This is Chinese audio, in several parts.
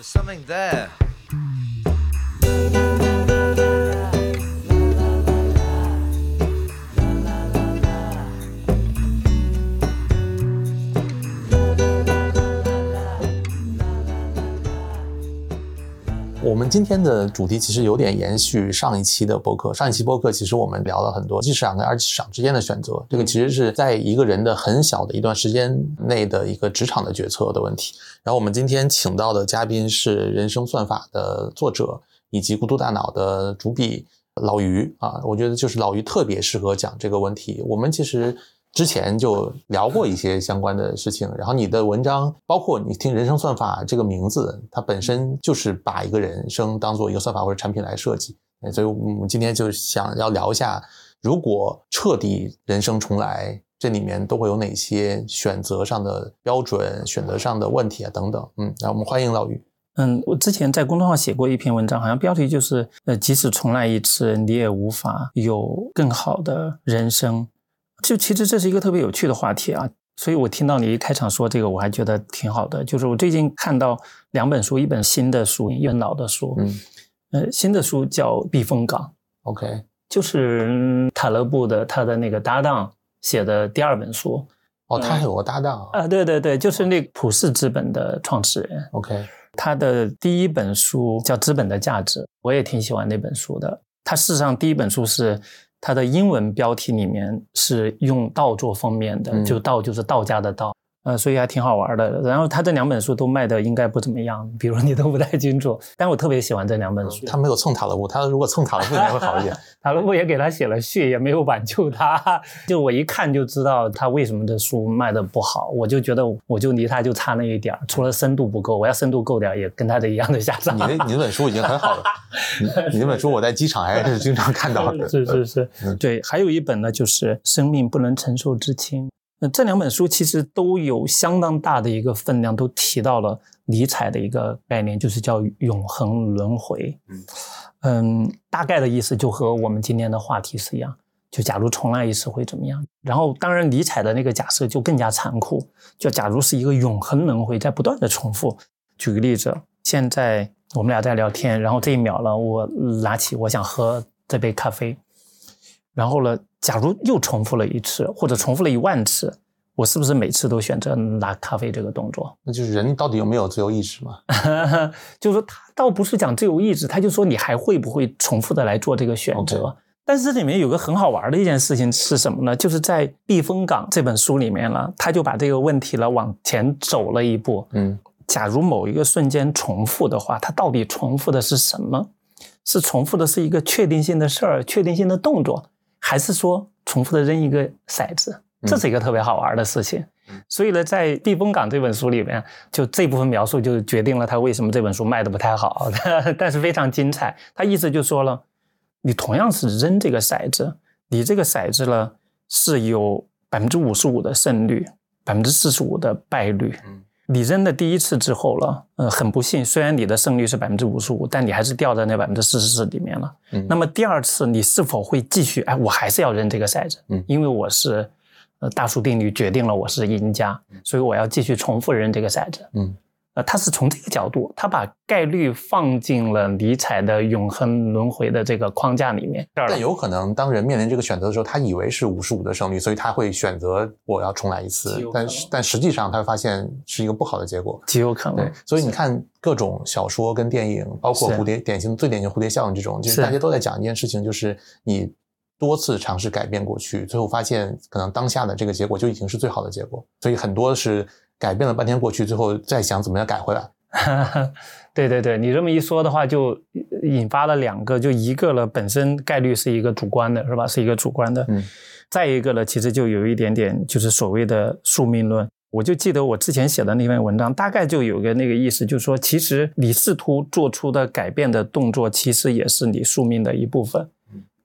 There's something there. 我们今天的主题其实有点延续上一期的播客。上一期播客其实我们聊了很多一级市场跟二级市场之间的选择，这个其实是在一个人的很小的一段时间内的一个职场的决策的问题。然后我们今天请到的嘉宾是《人生算法》的作者以及《孤独大脑》的主笔老于啊，我觉得就是老于特别适合讲这个问题。我们其实。之前就聊过一些相关的事情，然后你的文章，包括你听“人生算法”这个名字，它本身就是把一个人生当做一个算法或者产品来设计。所以，我们今天就想要聊一下，如果彻底人生重来，这里面都会有哪些选择上的标准、选择上的问题啊等等。嗯，那我们欢迎老于。嗯，我之前在公众号写过一篇文章，好像标题就是“呃，即使重来一次，你也无法有更好的人生”。就其实这是一个特别有趣的话题啊，所以我听到你一开场说这个，我还觉得挺好的。就是我最近看到两本书，一本新的书，一本老的书。嗯，呃，新的书叫《避风港》，OK，就是塔勒布的他的那个搭档写的第二本书。哦，他还有个搭档啊？对对对，就是那普世资本的创始人。OK，他的第一本书叫《资本的价值》，我也挺喜欢那本书的。他事实上第一本书是。它的英文标题里面是用道做封面的，就道就是道家的道。呃，所以还挺好玩的。然后他这两本书都卖的应该不怎么样，比如你都不太清楚。但我特别喜欢这两本书。他没有蹭塔勒布，他如果蹭塔勒布应该会好一点。塔勒布也给他写了序，也没有挽救他。就我一看就知道他为什么这书卖的不好。我就觉得我就离他就差那一点儿除了深度不够，我要深度够点，也跟他的一样的下场。你那你那本书已经很好了。你那本书我在机场还是经常看到的。是是是，对。还有一本呢，就是《生命不能承受之轻》。那这两本书其实都有相当大的一个分量，都提到了尼采的一个概念，就是叫永恒轮回。嗯嗯，大概的意思就和我们今天的话题是一样，就假如重来一次会怎么样？然后，当然尼采的那个假设就更加残酷，就假如是一个永恒轮回在不断的重复。举个例子，现在我们俩在聊天，然后这一秒了，我拿起我想喝这杯咖啡，然后呢？假如又重复了一次，或者重复了一万次，我是不是每次都选择拿咖啡这个动作？那就是人到底有没有自由意志嘛？就是说，他倒不是讲自由意志，他就说你还会不会重复的来做这个选择？但是这里面有个很好玩的一件事情是什么呢？就是在《避风港》这本书里面呢，他就把这个问题呢往前走了一步。嗯，假如某一个瞬间重复的话，它到底重复的是什么？是重复的是一个确定性的事儿、确定性的动作？还是说重复的扔一个骰子，这是一个特别好玩的事情。所以呢，在《避风港》这本书里面，就这部分描述就决定了他为什么这本书卖的不太好，但是非常精彩。他意思就说了，你同样是扔这个骰子，你这个骰子呢是有百分之五十五的胜率，百分之四十五的败率。你扔的第一次之后了，呃，很不幸，虽然你的胜率是百分之五十五，但你还是掉在那百分之四十四里面了。嗯，那么第二次你是否会继续？哎，我还是要扔这个骰子，嗯，因为我是，呃，大数定律决定了我是赢家，所以我要继续重复扔这个骰子，嗯。呃，他是从这个角度，他把概率放进了尼采的永恒轮回的这个框架里面。但有可能，当人面临这个选择的时候，他以为是五十五的胜率，所以他会选择我要重来一次。但是，但实际上他会发现是一个不好的结果，极有可能。对，所以你看各种小说跟电影，包括蝴蝶典型最典型蝴蝶效应这种，就是大家都在讲一件事情，就是你多次尝试改变过去，最后发现可能当下的这个结果就已经是最好的结果。所以很多是。改变了半天过去，之后再想怎么样改回来。对对对，你这么一说的话，就引发了两个，就一个了，本身概率是一个主观的，是吧？是一个主观的。嗯。再一个呢，其实就有一点点，就是所谓的宿命论。我就记得我之前写的那篇文章，大概就有个那个意思，就是说，其实你试图做出的改变的动作，其实也是你宿命的一部分。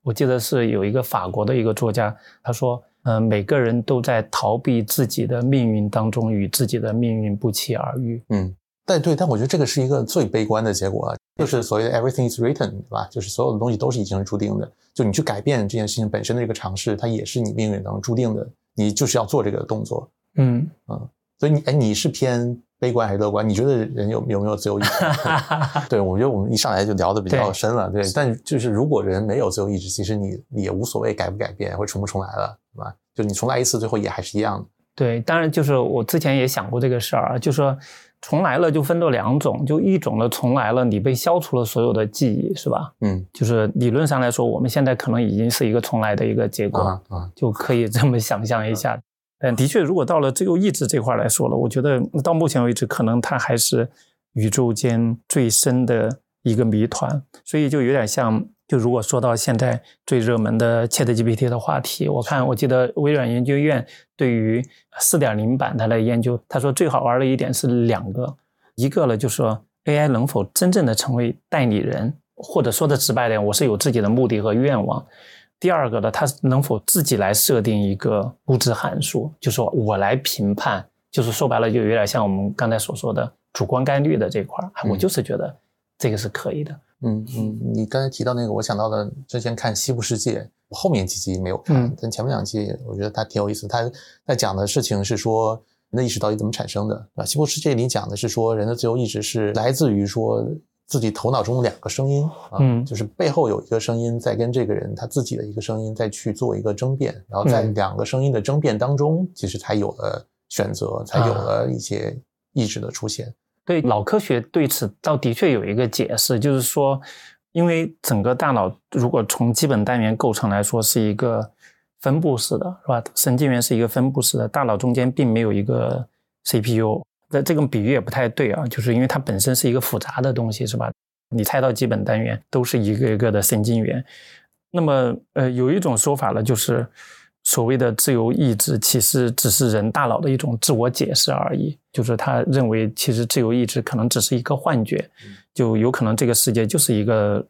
我记得是有一个法国的一个作家，他说。嗯，每个人都在逃避自己的命运当中，与自己的命运不期而遇。嗯，但对，但我觉得这个是一个最悲观的结果，就是所谓的 everything is written，对吧？就是所有的东西都是已经是注定的。就你去改变这件事情本身的这个尝试，它也是你命运当中注定的。你就是要做这个动作。嗯嗯，所以你哎，你是偏悲观还是乐观？你觉得人有有没有自由意志？对，我觉得我们一上来就聊的比较深了。对，但就是如果人没有自由意志，其实你你也无所谓改不改变，或重不重来了，对吧？就你重来一次，最后也还是一样的。对，当然就是我之前也想过这个事儿啊，就说重来了就分作两种，就一种呢重来了，你被消除了所有的记忆，是吧？嗯，就是理论上来说，我们现在可能已经是一个重来的一个结果啊，就可以这么想象一下。但的确，如果到了自由意志这块来说了，我觉得到目前为止，可能它还是宇宙间最深的一个谜团，所以就有点像。就如果说到现在最热门的 ChatGPT 的话题，我看我记得微软研究院对于四点零版它的研究，他说最好玩的一点是两个，一个呢就是说 AI 能否真正的成为代理人，或者说的直白点，我是有自己的目的和愿望。第二个呢，它能否自己来设定一个估值函数，就说我来评判，就是说白了就有点像我们刚才所说的主观概率的这块我就是觉得这个是可以的。嗯嗯，你刚才提到那个，我想到了之前看《西部世界》，我后面几集没有看，但前面两集我觉得它挺有意思。它在讲的事情是说人的意识到底怎么产生的啊？《西部世界》里讲的是说人的自由意志是来自于说自己头脑中的两个声音啊，就是背后有一个声音在跟这个人他自己的一个声音在去做一个争辩，然后在两个声音的争辩当中，其实才有了选择，才有了一些意志的出现。对脑科学对此倒的确有一个解释，就是说，因为整个大脑如果从基本单元构成来说是一个分布式的，是吧？神经元是一个分布式的，大脑中间并没有一个 CPU。那这个比喻也不太对啊，就是因为它本身是一个复杂的东西，是吧？你猜到基本单元都是一个一个的神经元。那么，呃，有一种说法呢，就是。所谓的自由意志，其实只是人大脑的一种自我解释而已。就是他认为，其实自由意志可能只是一个幻觉，就有可能这个世界就是一个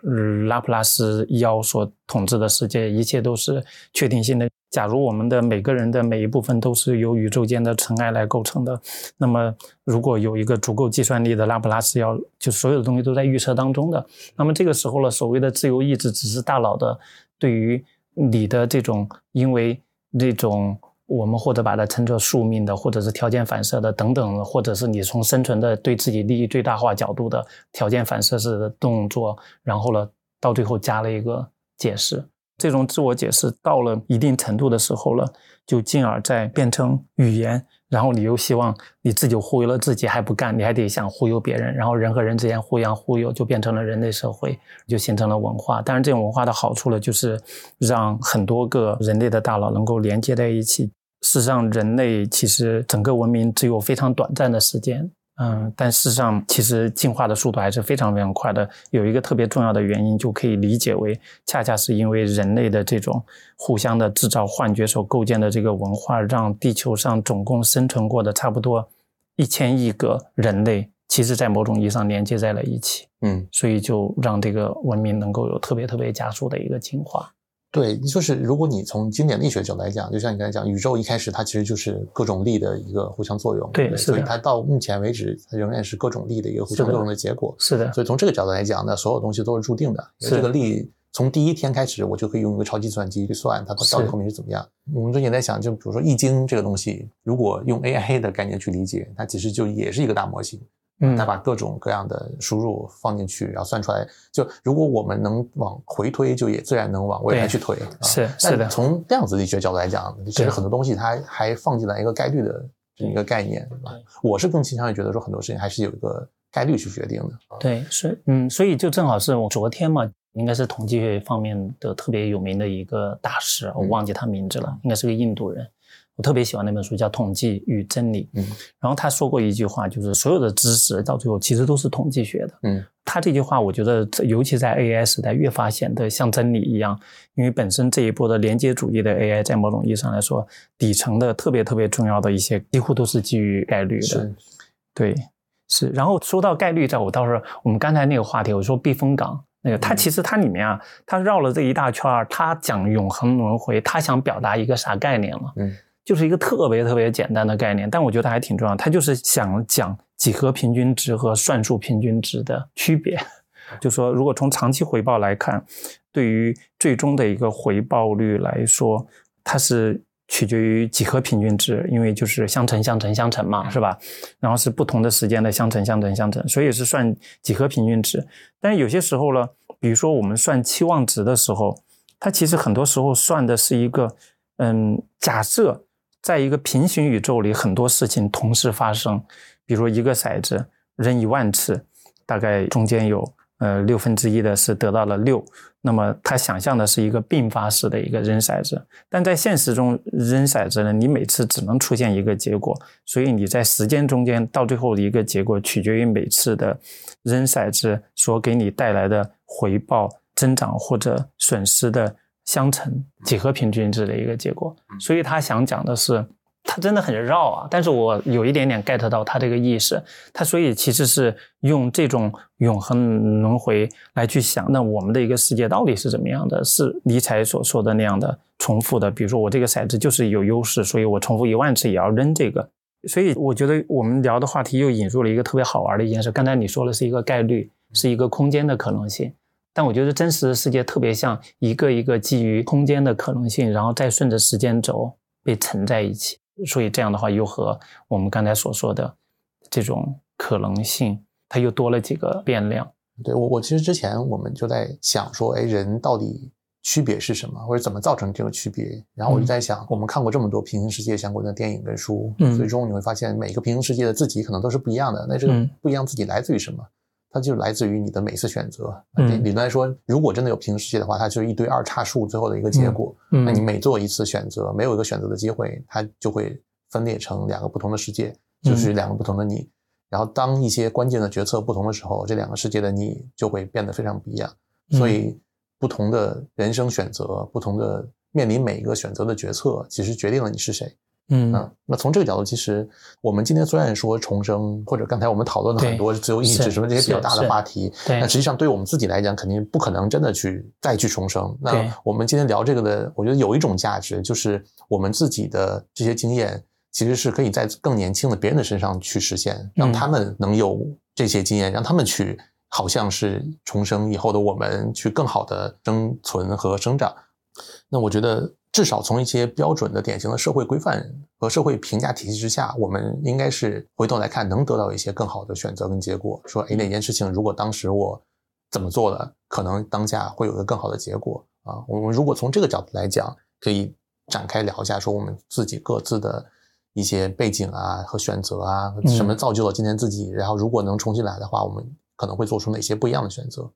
拉普拉斯妖所统治的世界，一切都是确定性的。假如我们的每个人的每一部分都是由宇宙间的尘埃来构成的，那么如果有一个足够计算力的拉普拉斯妖，就所有的东西都在预测当中的，那么这个时候呢，所谓的自由意志只是大脑的对于你的这种因为。那种我们或者把它称作宿命的，或者是条件反射的等等，或者是你从生存的对自己利益最大化角度的条件反射式的动作，然后呢，到最后加了一个解释。这种自我解释到了一定程度的时候了，就进而再变成语言。然后你又希望你自己忽悠了自己还不干，你还得想忽悠别人，然后人和人之间互相忽悠，就变成了人类社会，就形成了文化。当然，这种文化的好处呢，就是让很多个人类的大脑能够连接在一起。事实上，人类其实整个文明只有非常短暂的时间。嗯，但事实上，其实进化的速度还是非常非常快的。有一个特别重要的原因，就可以理解为，恰恰是因为人类的这种互相的制造幻觉所构建的这个文化，让地球上总共生存过的差不多一千亿个人类，其实在某种意义上连接在了一起。嗯，所以就让这个文明能够有特别特别加速的一个进化。对，就是如果你从经典力学角度来讲，就像你刚才讲，宇宙一开始它其实就是各种力的一个互相作用，对，所以它到目前为止，它仍然是各种力的一个互相作用的结果。是的，所以从这个角度来讲呢，所有东西都是注定的。这个力从第一天开始，我就可以用一个超级计算机去算它到底后面是怎么样。我们最近在想，就比如说《易经》这个东西，如果用 AI 的概念去理解，它其实就也是一个大模型。嗯，他把各种各样的输入放进去，然后算出来。就如果我们能往回推，就也自然能往未来去推。是是的。从量子力学角度来讲，其实很多东西它还放进来一个概率的这么一个概念，对吧？我是更倾向于觉得说很多事情还是有一个概率去决定的。对，是嗯，所以就正好是我昨天嘛，应该是统计学方面的特别有名的一个大师，我忘记他名字了，应该是个印度人。我特别喜欢那本书，叫《统计与真理》。嗯，然后他说过一句话，就是所有的知识到最后其实都是统计学的。嗯，他这句话，我觉得尤其在 AI 时代越发显得像真理一样，因为本身这一波的连接主义的 AI，在某种意义上来说，底层的特别特别重要的一些，几乎都是基于概率的。对，是。然后说到概率，在我倒是我们刚才那个话题，我说避风港那个，它其实它里面啊，它绕了这一大圈儿，它讲永恒轮回，它想表达一个啥概念了？嗯。就是一个特别特别简单的概念，但我觉得还挺重要。他就是想讲几何平均值和算术平均值的区别。就说如果从长期回报来看，对于最终的一个回报率来说，它是取决于几何平均值，因为就是相乘、相乘、相乘嘛，是吧？然后是不同的时间的相乘、相乘、相乘，所以是算几何平均值。但是有些时候呢，比如说我们算期望值的时候，它其实很多时候算的是一个，嗯，假设在一个平行宇宙里很多事情同时发生，比如一个骰子扔一万次，大概中间有呃六分之一的是得到了六。那么他想象的是一个并发式的一个扔骰子，但在现实中扔骰子呢，你每次只能出现一个结果，所以你在时间中间到最后的一个结果取决于每次的扔骰子所给你带来的回报增长或者损失的相乘几何平均值的一个结果。所以他想讲的是。他真的很绕啊，但是我有一点点 get 到他这个意思。他所以其实是用这种永恒轮回来去想，那我们的一个世界到底是怎么样的？是尼采所说的那样的重复的？比如说我这个骰子就是有优势，所以我重复一万次也要扔这个。所以我觉得我们聊的话题又引入了一个特别好玩的一件事。刚才你说的是一个概率，是一个空间的可能性，但我觉得真实的世界特别像一个一个基于空间的可能性，然后再顺着时间轴被沉在一起。所以这样的话，又和我们刚才所说的这种可能性，它又多了几个变量。对我，我其实之前我们就在想说，哎，人到底区别是什么，或者怎么造成这个区别？然后我就在想，我们看过这么多平行世界相关的电影跟书，嗯最终你会发现，每个平行世界的自己可能都是不一样的。那这个不一样自己来自于什么？它就来自于你的每次选择。理论来说，如果真的有平行世界的话，它就是一堆二叉树最后的一个结果。那你每做一次选择，没有一个选择的机会，它就会分裂成两个不同的世界，就是两个不同的你。然后当一些关键的决策不同的时候，这两个世界的你就会变得非常不一样。所以，不同的人生选择，不同的面临每一个选择的决策，其实决定了你是谁。嗯那从这个角度，其实我们今天虽然说重生，或者刚才我们讨论了很多自由意志什么这些比较大的话题，那实际上对于我们自己来讲，肯定不可能真的去再去重生。那我们今天聊这个的，我觉得有一种价值，就是我们自己的这些经验，其实是可以在更年轻的别人的身上去实现，让他们能有这些经验，让他们去好像是重生以后的我们去更好的生存和生长。那我觉得。至少从一些标准的、典型的社会规范和社会评价体系之下，我们应该是回头来看，能得到一些更好的选择跟结果。说，哎，哪件事情如果当时我怎么做了，可能当下会有一个更好的结果啊。我们如果从这个角度来讲，可以展开聊一下，说我们自己各自的一些背景啊和选择啊，什么造就了今天自己。然后，如果能重新来的话，我们可能会做出哪些不一样的选择。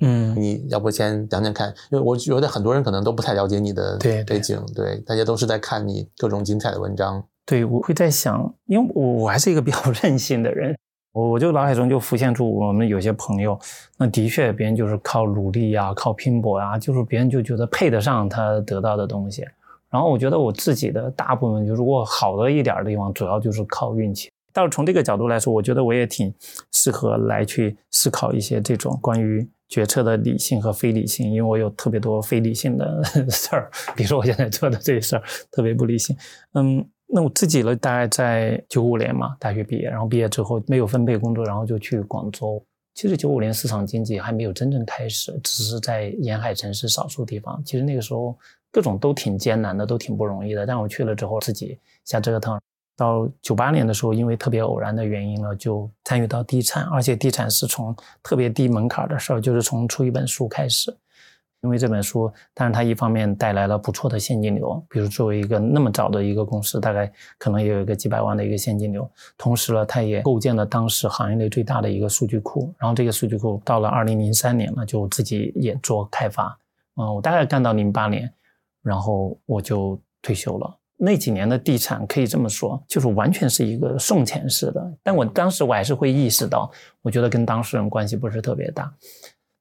嗯，你要不先讲讲看，因为我觉得很多人可能都不太了解你的背景，对，大家都是在看你各种精彩的文章。对，我会在想，因为我我还是一个比较 任性的人，我我就脑海中就浮现出我们有些朋友，那的确别人就是靠努力啊，靠拼搏啊，就是别人就觉得配得上他得到的东西。然后我觉得我自己的大部分就如果好的一点的地方，主要就是靠运气。但是从这个角度来说，我觉得我也挺适合来去思考一些这种关于。决策的理性和非理性，因为我有特别多非理性的 事儿，比如说我现在做的这些事儿特别不理性。嗯，那我自己呢，大概在九五年嘛，大学毕业，然后毕业之后没有分配工作，然后就去广州。其实九五年市场经济还没有真正开始，只是在沿海城市少数地方。其实那个时候各种都挺艰难的，都挺不容易的。但我去了之后，自己瞎折腾。到九八年的时候，因为特别偶然的原因呢，就参与到地产，而且地产是从特别低门槛的事儿，就是从出一本书开始。因为这本书，但是它一方面带来了不错的现金流，比如作为一个那么早的一个公司，大概可能也有一个几百万的一个现金流。同时呢，它也构建了当时行业内最大的一个数据库。然后这个数据库到了二零零三年呢，就自己也做开发。嗯，我大概干到零八年，然后我就退休了。那几年的地产可以这么说，就是完全是一个送钱式的。但我当时我还是会意识到，我觉得跟当事人关系不是特别大。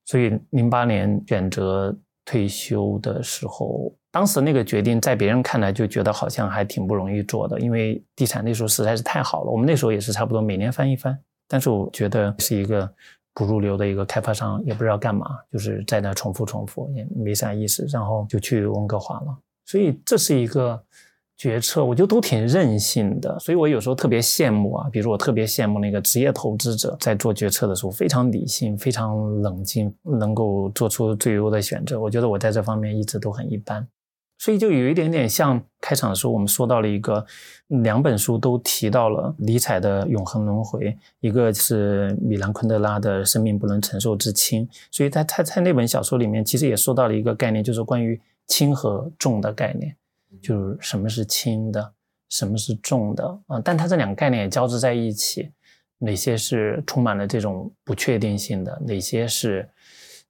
所以零八年选择退休的时候，当时那个决定在别人看来就觉得好像还挺不容易做的，因为地产那时候实在是太好了。我们那时候也是差不多每年翻一番，但是我觉得是一个不入流的一个开发商，也不知道干嘛，就是在那重复重复，也没啥意思，然后就去温哥华了。所以这是一个。决策我觉得都挺任性的，所以我有时候特别羡慕啊，比如我特别羡慕那个职业投资者在做决策的时候非常理性、非常冷静，能够做出最优的选择。我觉得我在这方面一直都很一般，所以就有一点点像开场的时候我们说到了一个，两本书都提到了尼采的永恒轮回，一个是米兰昆德拉的生命不能承受之轻，所以在他在那本小说里面其实也说到了一个概念，就是关于轻和重的概念，就是什么是轻的，什么是重的啊？但它这两个概念也交织在一起，哪些是充满了这种不确定性的，哪些是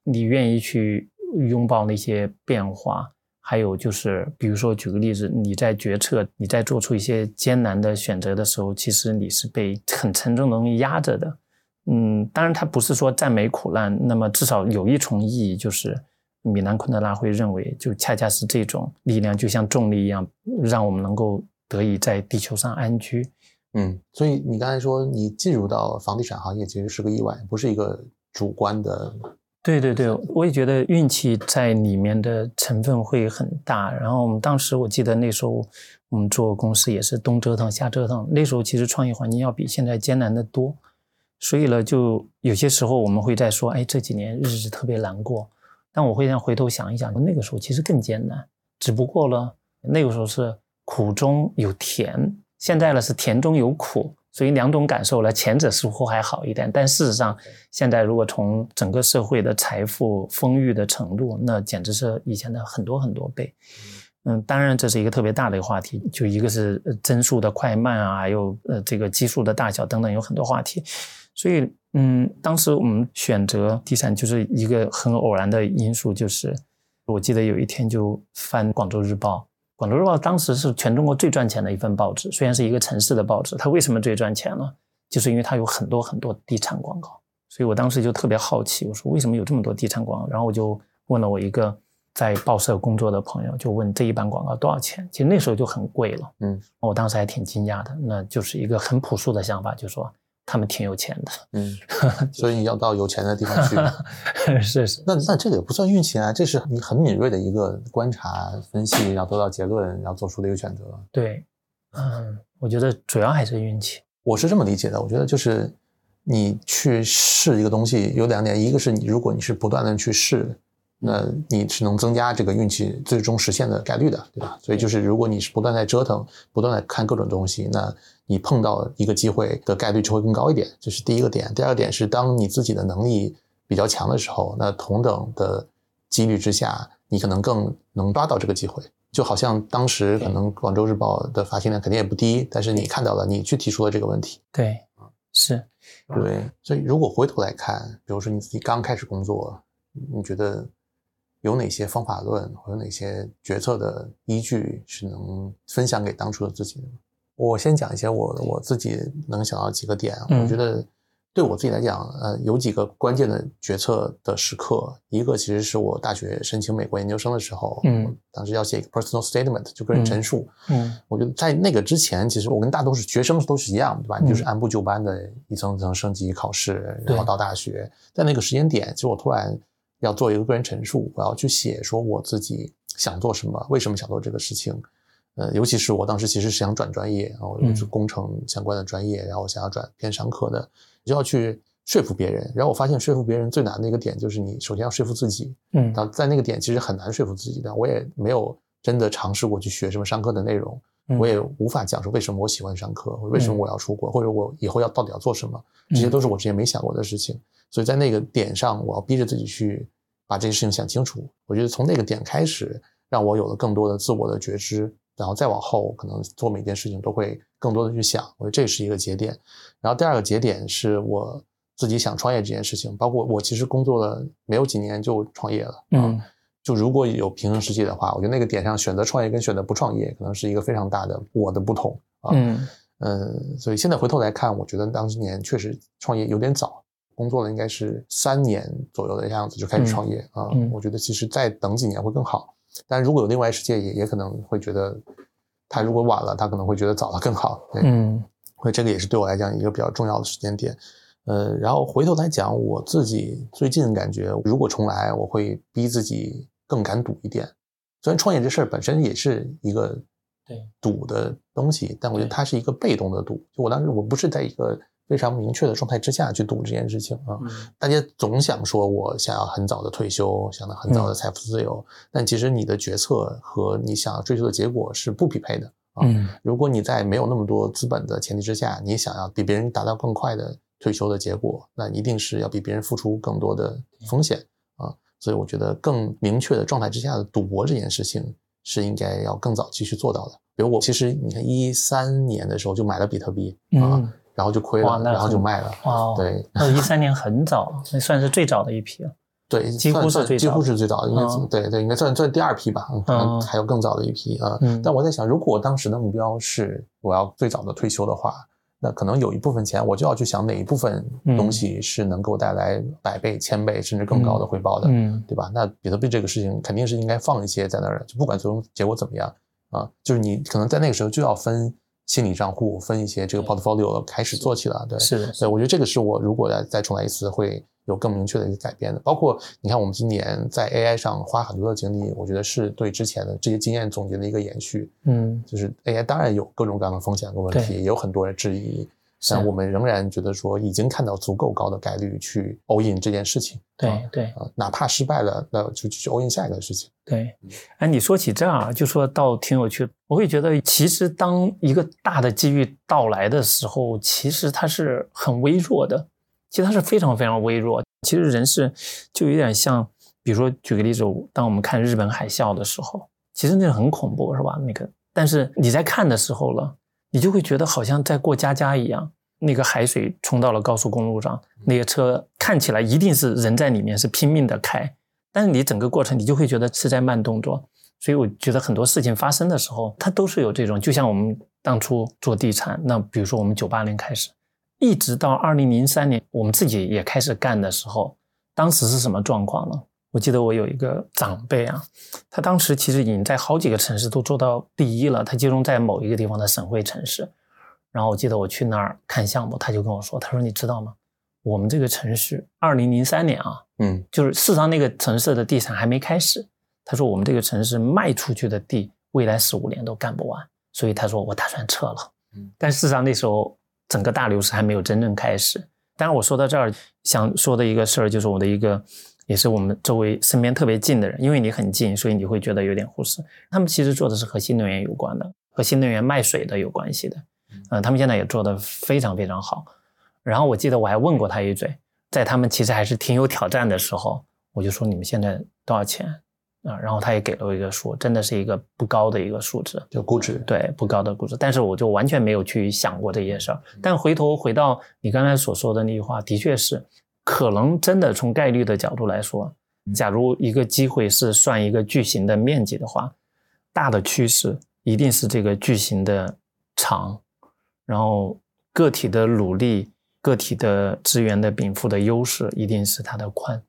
你愿意去拥抱那些变化？还有就是，比如说举个例子，你在决策，你在做出一些艰难的选择的时候，其实你是被很沉重的东西压着的。嗯，当然，它不是说赞美苦难，那么至少有一重意义，就是米兰昆德拉会认为，就恰恰是这种力量，就像重力一样，让我们能够得以在地球上安居。嗯，所以你刚才说你进入到房地产行业其实是个意外，不是一个主观的。对对对，我也觉得运气在里面的成分会很大。然后我们当时我记得那时候我们做公司也是东折腾西折腾，那时候其实创业环境要比现在艰难的多。所以呢，就有些时候我们会在说，哎，这几年日子特别难过。但我会让回头想一想，那个时候其实更艰难，只不过呢，那个时候是苦中有甜，现在呢是甜中有苦。所以两种感受呢，前者似乎还好一点，但事实上，现在如果从整个社会的财富丰裕的程度，那简直是以前的很多很多倍。嗯，当然这是一个特别大的一个话题，就一个是增速的快慢啊，还有呃这个基数的大小等等，有很多话题。所以，嗯，当时我们选择地产就是一个很偶然的因素，就是我记得有一天就翻《广州日报》。广州日报当时是全中国最赚钱的一份报纸，虽然是一个城市的报纸，它为什么最赚钱呢？就是因为它有很多很多地产广告。所以我当时就特别好奇，我说为什么有这么多地产广告？然后我就问了我一个在报社工作的朋友，就问这一版广告多少钱？其实那时候就很贵了。嗯，我当时还挺惊讶的。那就是一个很朴素的想法，就说。他们挺有钱的，嗯，所以你要到有钱的地方去，是是。那那这个也不算运气啊，这是你很敏锐的一个观察、分析，然后得到结论，然后做出的一个选择。对，嗯，我觉得主要还是运气。我是这么理解的，我觉得就是你去试一个东西有两点，一个是你如果你是不断的去试。那你是能增加这个运气最终实现的概率的，对吧？所以就是如果你是不断在折腾，不断在看各种东西，那你碰到一个机会的概率就会更高一点。这是第一个点。第二个点是，当你自己的能力比较强的时候，那同等的几率之下，你可能更能抓到这个机会。就好像当时可能广州日报的发行量肯定也不低，但是你看到了，你去提出了这个问题。对，是，对。所以如果回头来看，比如说你自己刚开始工作，你觉得？有哪些方法论，或有哪些决策的依据是能分享给当初的自己的？我先讲一些我我自己能想到几个点。我觉得对我自己来讲，呃，有几个关键的决策的时刻。一个其实是我大学申请美国研究生的时候，嗯，当时要写一个 personal statement，就个人陈述。嗯，我觉得在那个之前，其实我跟大多数学生都是一样，对吧？你就是按部就班的一层层升级考试，然后到大学。在那个时间点，其实我突然。要做一个个人陈述，我要去写说我自己想做什么，为什么想做这个事情。呃，尤其是我当时其实是想转专业，然后是工程相关的专业，然后我想要转偏商科的，就要去说服别人。然后我发现说服别人最难的一个点就是你首先要说服自己。嗯，在那个点其实很难说服自己的。我也没有真的尝试过去学什么商科的内容，我也无法讲说为什么我喜欢商科，为什么我要出国，或者我以后要到底要做什么，这些都是我之前没想过的事情。所以在那个点上，我要逼着自己去把这些事情想清楚。我觉得从那个点开始，让我有了更多的自我的觉知，然后再往后，可能做每件事情都会更多的去想。我觉得这是一个节点。然后第二个节点是我自己想创业这件事情，包括我其实工作了没有几年就创业了。嗯，就如果有平衡世界的话，我觉得那个点上选择创业跟选择不创业，可能是一个非常大的我的不同啊。嗯嗯，所以现在回头来看，我觉得当年确实创业有点早。工作了应该是三年左右的样子就开始创业啊，我觉得其实再等几年会更好。但如果有另外世界，也也可能会觉得他如果晚了，他可能会觉得早了更好。嗯，所以这个也是对我来讲一个比较重要的时间点。呃，然后回头来讲，我自己最近感觉，如果重来，我会逼自己更敢赌一点。虽然创业这事儿本身也是一个对赌的东西，但我觉得它是一个被动的赌。就我当时我不是在一个。非常明确的状态之下去赌这件事情啊。大家总想说我想要很早的退休，想要很早的财富自由，但其实你的决策和你想要追求的结果是不匹配的啊。如果你在没有那么多资本的前提之下，你想要比别人达到更快的退休的结果，那一定是要比别人付出更多的风险啊。所以我觉得更明确的状态之下的赌博这件事情是应该要更早继续做到的。比如我其实你看一三年的时候就买了比特币啊。然后就亏了，然后就卖了。哦，对，那一三年很早，那算是最早的一批了。对，几乎是最几乎是最早的，应该对对，应该算算第二批吧。可能还有更早的一批啊。但我在想，如果当时的目标是我要最早的退休的话，那可能有一部分钱我就要去想哪一部分东西是能够带来百倍、千倍甚至更高的回报的，对吧？那比特币这个事情肯定是应该放一些在那儿，就不管最终结果怎么样啊，就是你可能在那个时候就要分。心理账户分一些这个 portfolio 开始做起了，对，是的，所以我觉得这个是我如果再再重来一次会有更明确的一个改变的。包括你看，我们今年在 AI 上花很多的精力，我觉得是对之前的这些经验总结的一个延续。嗯，就是 AI 当然有各种各样的风险和问题，也有很多人质疑。但我们仍然觉得说，已经看到足够高的概率去 all in 这件事情。对对，啊，哪怕失败了，那就去 all in 下一个事情。对，哎，你说起这样，就说倒挺有趣。我会觉得，其实当一个大的机遇到来的时候，其实它是很微弱的，其实它是非常非常微弱。其实人是就有点像，比如说举个例子，当我们看日本海啸的时候，其实那个很恐怖，是吧？那个，但是你在看的时候了。你就会觉得好像在过家家一样，那个海水冲到了高速公路上，那个车看起来一定是人在里面是拼命的开，但是你整个过程你就会觉得是在慢动作。所以我觉得很多事情发生的时候，它都是有这种，就像我们当初做地产，那比如说我们九八年开始，一直到二零零三年我们自己也开始干的时候，当时是什么状况呢？我记得我有一个长辈啊，他当时其实已经在好几个城市都做到第一了。他集中在某一个地方的省会城市，然后我记得我去那儿看项目，他就跟我说：“他说你知道吗？我们这个城市二零零三年啊，嗯，就是事实上那个城市的地产还没开始。他说我们这个城市卖出去的地，未来十五年都干不完。所以他说我打算撤了。嗯，但事实上那时候整个大流失还没有真正开始。当然我说到这儿想说的一个事儿，就是我的一个。也是我们周围身边特别近的人，因为你很近，所以你会觉得有点忽视。他们其实做的是和新能源有关的，和新能源卖水的有关系的。嗯，他们现在也做得非常非常好。然后我记得我还问过他一嘴，在他们其实还是挺有挑战的时候，我就说你们现在多少钱啊？然后他也给了我一个数，真的是一个不高的一个数值，就估值。对，不高的估值。但是我就完全没有去想过这些事儿。但回头回到你刚才所说的那句话，的确是。可能真的从概率的角度来说，假如一个机会是算一个巨型的面积的话，大的趋势一定是这个巨型的长，然后个体的努力、个体的资源的禀赋的优势一定是它的宽，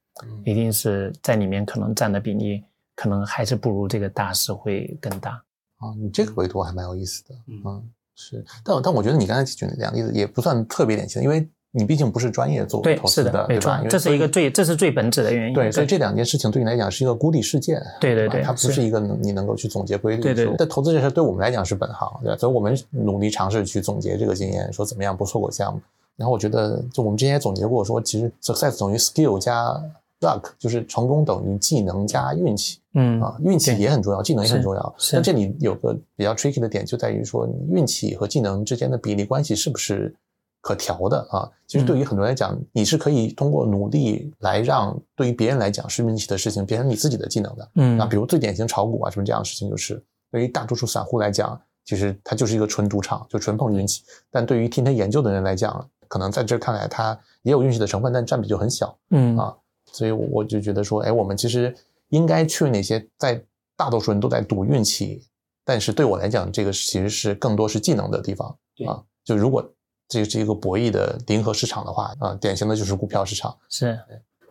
一定是在里面可能占的比例可能还是不如这个大势会更大。啊，你这个维度还蛮有意思的，嗯，是，但但我觉得你刚才举的两个例子也不算特别典型，因为。你毕竟不是专业做投资的，对吧？这是一个最，这是最本质的原因。对，所以这两件事情对你来讲是一个孤立事件。对对对，它不是一个你能够去总结规律。对对。但投资这事对我们来讲是本行，对吧？所以我们努力尝试去总结这个经验，说怎么样不错过项目。然后我觉得，就我们之前也总结过，说其实 success 等于 skill 加 luck，就是成功等于技能加运气。嗯啊，运气也很重要，技能也很重要。那这里有个比较 tricky 的点，就在于说运气和技能之间的比例关系是不是？可调的啊，其实对于很多人来讲，你是可以通过努力来让对于别人来讲是运气的事情变成你自己的技能的。嗯，那比如最典型炒股啊什么这样的事情，就是对于大多数散户来讲，其实它就是一个纯赌场，就纯碰运气。但对于天天研究的人来讲，可能在这看来，它也有运气的成分，但占比就很小。嗯啊，所以我就觉得说，哎，我们其实应该去那些在大多数人都在赌运气，但是对我来讲，这个其实是更多是技能的地方啊。就如果这是一个博弈的零和市场的话，啊，典型的就是股票市场。是，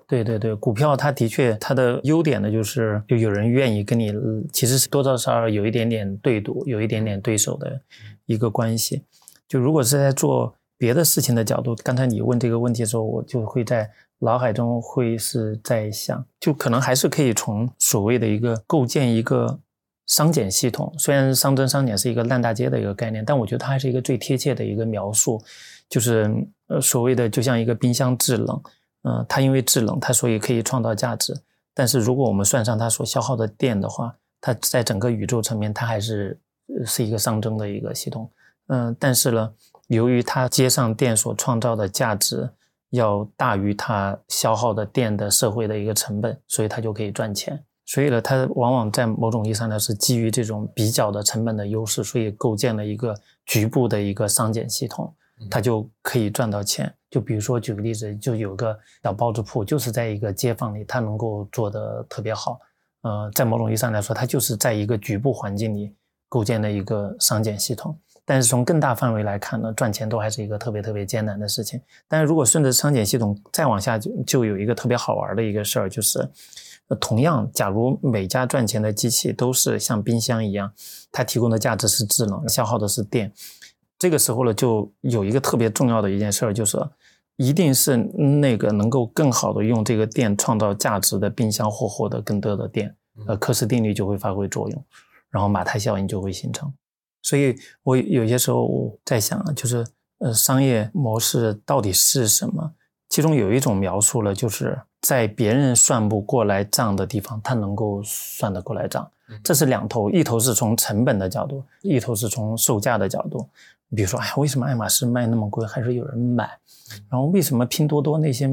对对对，股票它的确它的优点呢，就是就有人愿意跟你，其实是多多少少有一点点对赌，有一点点对手的一个关系。就如果是在做别的事情的角度，刚才你问这个问题的时候，我就会在脑海中会是在想，就可能还是可以从所谓的一个构建一个。商检系统虽然商增商检是一个烂大街的一个概念，但我觉得它还是一个最贴切的一个描述。就是呃，所谓的就像一个冰箱制冷，嗯，它因为制冷，它所以可以创造价值。但是如果我们算上它所消耗的电的话，它在整个宇宙层面，它还是是一个熵增的一个系统。嗯，但是呢，由于它接上电所创造的价值要大于它消耗的电的社会的一个成本，所以它就可以赚钱。所以呢，它往往在某种意义上呢是基于这种比较的成本的优势，所以构建了一个局部的一个商检系统，它就可以赚到钱。就比如说举个例子，就有个小包子铺，就是在一个街坊里，它能够做得特别好。呃，在某种意义上来说，它就是在一个局部环境里构建的一个商检系统。但是从更大范围来看呢，赚钱都还是一个特别特别艰难的事情。但是如果顺着商检系统再往下，就就有一个特别好玩的一个事儿，就是。同样，假如每家赚钱的机器都是像冰箱一样，它提供的价值是智能，消耗的是电，这个时候呢，就有一个特别重要的一件事儿，就是一定是那个能够更好的用这个电创造价值的冰箱或获得更多的电，呃，科氏定律就会发挥作用，然后马太效应就会形成。所以我有些时候在想啊，就是呃，商业模式到底是什么？其中有一种描述了，就是在别人算不过来账的地方，他能够算得过来账。这是两头，一头是从成本的角度，一头是从售价的角度。比如说，哎，为什么爱马仕卖那么贵，还是有人买？然后为什么拼多多那些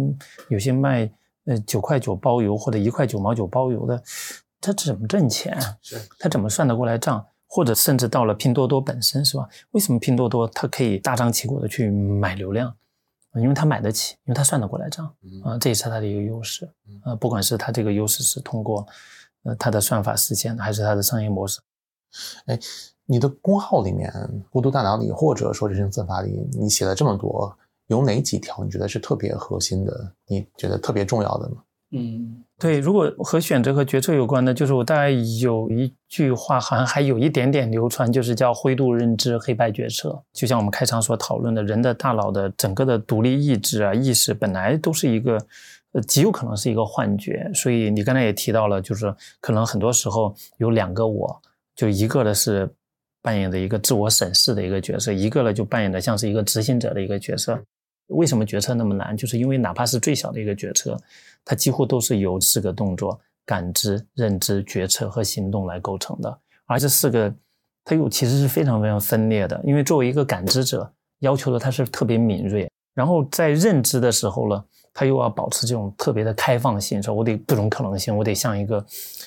有些卖呃九块九包邮或者一块九毛九包邮的，他怎么挣钱？是，他怎么算得过来账？或者甚至到了拼多多本身，是吧？为什么拼多多它可以大张旗鼓的去买流量？因为他买得起，因为他算得过来账，啊，这也是他的一个优势，呃，不管是他这个优势是通过，呃，他的算法实现的，还是他的商业模式。哎，你的公号里面，孤独大脑里，或者说人生算法里，你写了这么多，有哪几条你觉得是特别核心的？你觉得特别重要的吗？嗯，对，如果和选择和决策有关的，就是我大概有一句话，好像还有一点点流传，就是叫灰度认知、黑白决策。就像我们开场所讨论的，人的大脑的整个的独立意志啊、意识，本来都是一个，呃，极有可能是一个幻觉。所以你刚才也提到了，就是可能很多时候有两个我，就一个的是扮演的一个自我审视的一个角色，一个呢就扮演的像是一个执行者的一个角色。为什么决策那么难？就是因为哪怕是最小的一个决策，它几乎都是由四个动作：感知、认知、决策和行动来构成的。而这四个，它又其实是非常非常分裂的。因为作为一个感知者，要求的它是特别敏锐；然后在认知的时候呢，它又要保持这种特别的开放性，说我得各种可能性，我得像一个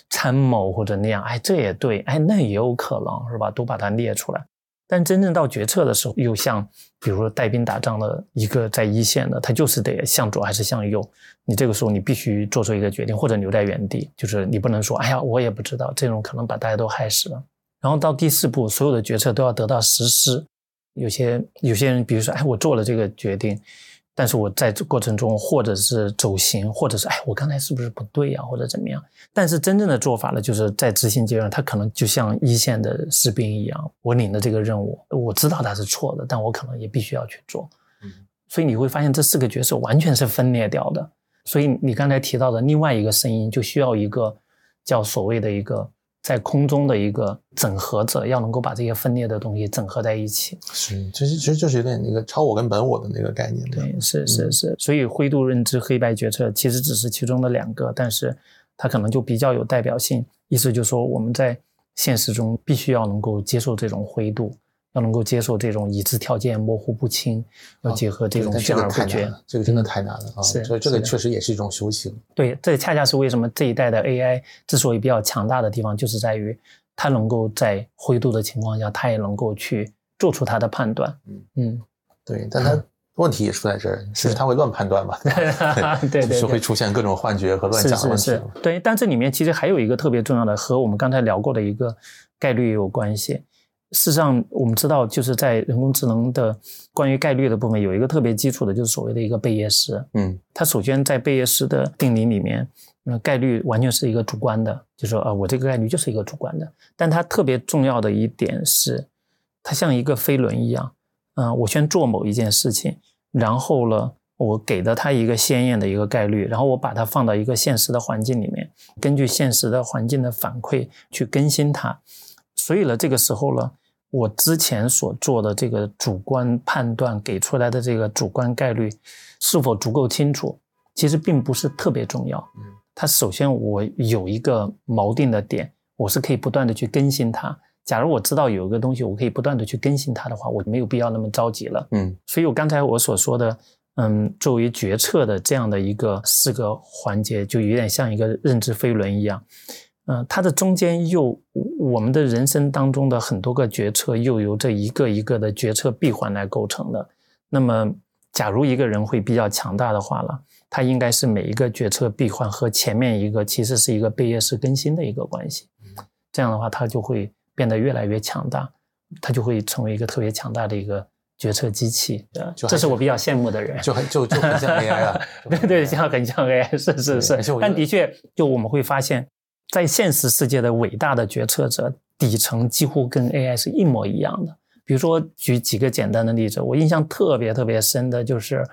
参谋或者那样，哎，这也对，哎，那也有可能是吧？都把它列出来。但真正到决策的时候，又像比如说带兵打仗的一个在一线的，他就是得向左还是向右？你这个时候你必须做出一个决定，或者留在原地，就是你不能说，哎呀，我也不知道，这种可能把大家都害死了。然后到第四步，所有的决策都要得到实施。有些有些人，比如说，哎，我做了这个决定。但是我在这过程中，或者是走形，或者是哎，我刚才是不是不对呀，或者怎么样？但是真正的做法呢，就是在执行阶段，他可能就像一线的士兵一样，我领的这个任务，我知道他是错的，但我可能也必须要去做。嗯，所以你会发现这四个角色完全是分裂掉的。所以你刚才提到的另外一个声音，就需要一个叫所谓的一个。在空中的一个整合者，要能够把这些分裂的东西整合在一起。是，其实其实就是有点那个超我跟本我的那个概念。对，是是是。所以灰度认知、黑白决策其实只是其中的两个，但是它可能就比较有代表性。意思就是说，我们在现实中必须要能够接受这种灰度。要能够接受这种已知条件模糊不清，要结合这种悬而不决，这个真的太难了啊！所以这个确实也是一种修行。对，这恰恰是为什么这一代的 AI 之所以比较强大的地方，就是在于它能够在灰度的情况下，它也能够去做出它的判断。嗯嗯，对，但它 问题也出在这儿，就是它会乱判断嘛？对 对，是会出现各种幻觉和乱想的问题。对，但这里面其实还有一个特别重要的，和我们刚才聊过的一个概率有关系。事实上，我们知道，就是在人工智能的关于概率的部分，有一个特别基础的，就是所谓的一个贝叶斯。嗯，它首先在贝叶斯的定理里面，那概率完全是一个主观的，就说啊，我这个概率就是一个主观的。但它特别重要的一点是，它像一个飞轮一样，嗯，我先做某一件事情，然后呢，我给了它一个鲜艳的一个概率，然后我把它放到一个现实的环境里面，根据现实的环境的反馈去更新它。所以呢，这个时候呢。我之前所做的这个主观判断给出来的这个主观概率是否足够清楚，其实并不是特别重要。嗯，它首先我有一个锚定的点，我是可以不断的去更新它。假如我知道有一个东西，我可以不断的去更新它的话，我没有必要那么着急了。嗯，所以我刚才我所说的，嗯，作为决策的这样的一个四个环节，就有点像一个认知飞轮一样。嗯，它的中间又我们的人生当中的很多个决策，又由这一个一个的决策闭环来构成的。那么，假如一个人会比较强大的话了，他应该是每一个决策闭环和前面一个其实是一个贝叶式更新的一个关系。这样的话，他就会。变得越来越强大，他就会成为一个特别强大的一个决策机器。就这是我比较羡慕的人，就很就就很像 AI 了。对对，像很像 AI，是是是。但的确，就我们会发现，在现实世界的伟大的决策者底层几乎跟 AI 是一模一样的。比如说，举几个简单的例子，我印象特别特别深的就是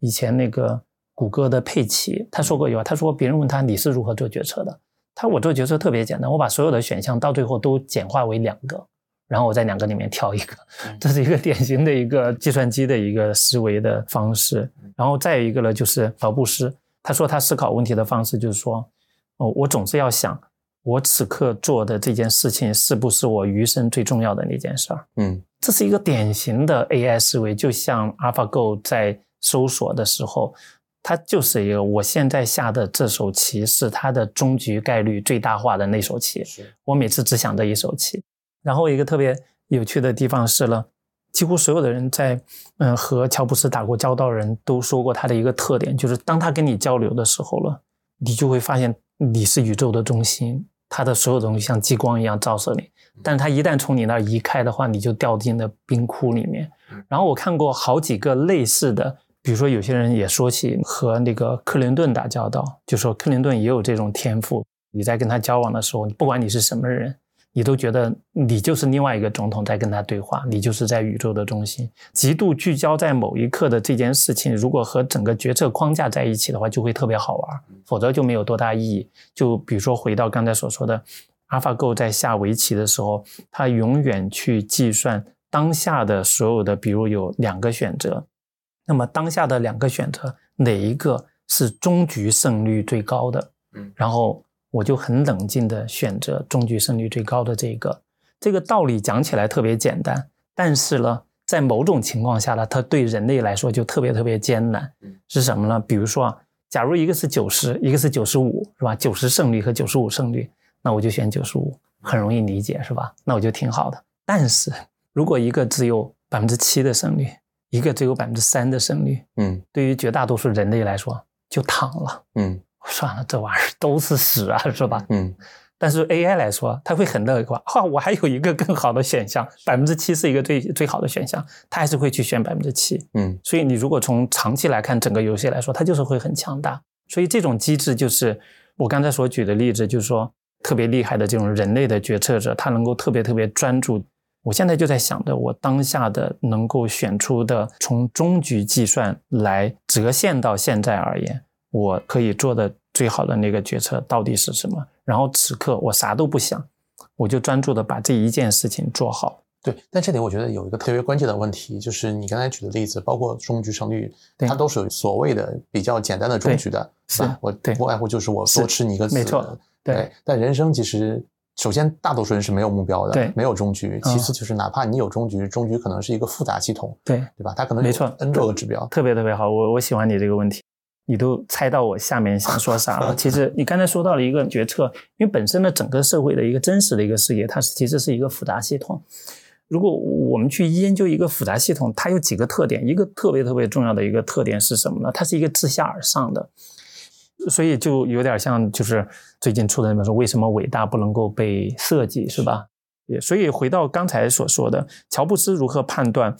以前那个谷歌的佩奇，他说过一句话，他说别人问他你是如何做决策的。他我做决策特别简单，我把所有的选项到最后都简化为两个，然后我在两个里面挑一个，这是一个典型的一个计算机的一个思维的方式。然后再有一个呢，就是乔布斯，他说他思考问题的方式就是说，哦，我总是要想，我此刻做的这件事情是不是我余生最重要的那件事儿？嗯，这是一个典型的 AI 思维，就像 AlphaGo 在搜索的时候。它就是一个，我现在下的这手棋是它的终局概率最大化的那手棋。我每次只想这一手棋。然后一个特别有趣的地方是了，几乎所有的人在嗯和乔布斯打过交道人都说过他的一个特点，就是当他跟你交流的时候了，你就会发现你是宇宙的中心，它的所有东西像激光一样照射你。但是他一旦从你那儿移开的话，你就掉进了冰窟里面。然后我看过好几个类似的。比如说，有些人也说起和那个克林顿打交道，就说克林顿也有这种天赋。你在跟他交往的时候，不管你是什么人，你都觉得你就是另外一个总统在跟他对话，你就是在宇宙的中心，极度聚焦在某一刻的这件事情。如果和整个决策框架在一起的话，就会特别好玩，否则就没有多大意义。就比如说回到刚才所说的，AlphaGo 在下围棋的时候，他永远去计算当下的所有的，比如有两个选择。那么当下的两个选择，哪一个是终局胜率最高的？嗯，然后我就很冷静的选择中局胜率最高的这个。这个道理讲起来特别简单，但是呢，在某种情况下呢，它对人类来说就特别特别艰难。是什么呢？比如说啊，假如一个是九十，一个是九十五，是吧？九十胜率和九十五胜率，那我就选九十五，很容易理解，是吧？那我就挺好的。但是如果一个只有百分之七的胜率，一个只有百分之三的胜率，嗯，对于绝大多数人类来说就躺了，嗯，算了，这玩意儿都是屎啊，是吧？嗯，但是 AI 来说，它会很乐观，哈，我还有一个更好的选项，百分之七是一个最最好的选项，它还是会去选百分之七，嗯，所以你如果从长期来看整个游戏来说，它就是会很强大，所以这种机制就是我刚才所举的例子，就是说特别厉害的这种人类的决策者，他能够特别特别专注。我现在就在想着，我当下的能够选出的，从终局计算来折现到现在而言，我可以做的最好的那个决策到底是什么？然后此刻我啥都不想，我就专注的把这一件事情做好。对，但这里我觉得有一个特别关键的问题，就是你刚才举的例子，包括中局胜率，它都是所谓的比较简单的中局的，是吧？我不外乎就是我多吃你一个子，没错。对，但人生其实。首先，大多数人是没有目标的，对，没有终局。其次，就是哪怕你有终局，终局可能是一个复杂系统，对，对吧？它可能没错，n 多个指标，特别特别好。我我喜欢你这个问题，你都猜到我下面想说啥了。其实你刚才说到了一个决策，因为本身的整个社会的一个真实的一个世界，它是其实是一个复杂系统。如果我们去研究一个复杂系统，它有几个特点，一个特别特别重要的一个特点是什么呢？它是一个自下而上的。所以就有点像，就是最近出的那本书，为什么伟大不能够被设计，是吧？也所以回到刚才所说的，乔布斯如何判断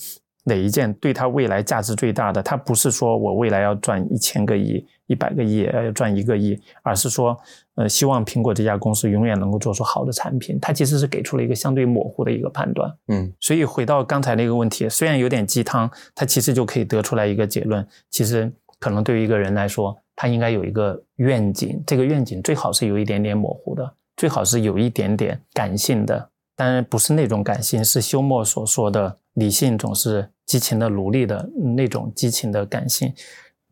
哪一件对他未来价值最大的？他不是说我未来要赚一千个亿、一百个亿，要赚一个亿，而是说，呃，希望苹果这家公司永远能够做出好的产品。他其实是给出了一个相对模糊的一个判断。嗯，所以回到刚才那个问题，虽然有点鸡汤，他其实就可以得出来一个结论：其实可能对于一个人来说。他应该有一个愿景，这个愿景最好是有一点点模糊的，最好是有一点点感性的，当然不是那种感性，是休谟所说的理性总是激情的奴隶的那种激情的感性。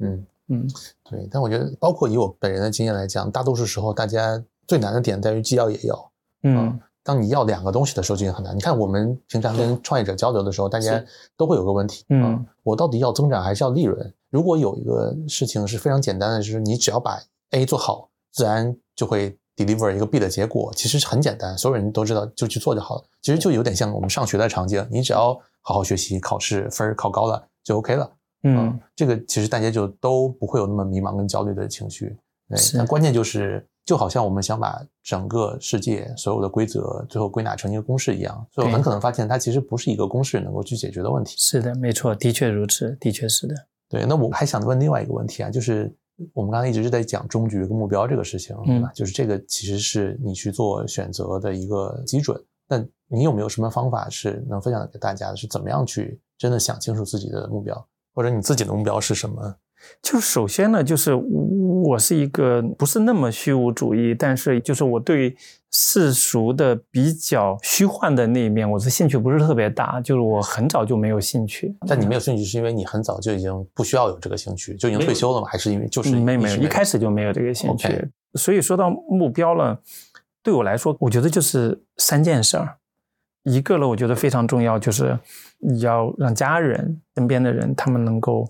嗯嗯，对。但我觉得，包括以我本人的经验来讲，大多数时候大家最难的点在于既要也要。嗯，当你要两个东西的时候，就已经很难。你看，我们平常跟创业者交流的时候，大家都会有个问题：嗯，我到底要增长还是要利润？如果有一个事情是非常简单的，就是你只要把 A 做好，自然就会 deliver 一个 B 的结果。其实很简单，所有人都知道，就去做就好了。其实就有点像我们上学的场景，你只要好好学习，考试分考高了就 OK 了。嗯，这个其实大家就都不会有那么迷茫跟焦虑的情绪。对，但关键就是，就好像我们想把整个世界所有的规则最后归纳成一个公式一样，所以很可能发现它其实不是一个公式能够去解决的问题。是的，没错，的确如此，的确是的。对，那我还想问另外一个问题啊，就是我们刚才一直是在讲终局跟目标这个事情，对吧？就是这个其实是你去做选择的一个基准。那你有没有什么方法是能分享给大家的？是怎么样去真的想清楚自己的目标，或者你自己的目标是什么？就首先呢，就是我是一个不是那么虚无主义，但是就是我对世俗的比较虚幻的那一面，我的兴趣不是特别大，就是我很早就没有兴趣。但你没有兴趣，是因为你很早就已经不需要有这个兴趣，就已经退休了吗？还是因为就是嗯没没有，一开始就没有这个兴趣。所以说到目标了，对我来说，我觉得就是三件事儿。一个呢，我觉得非常重要，就是你要让家人身边的人他们能够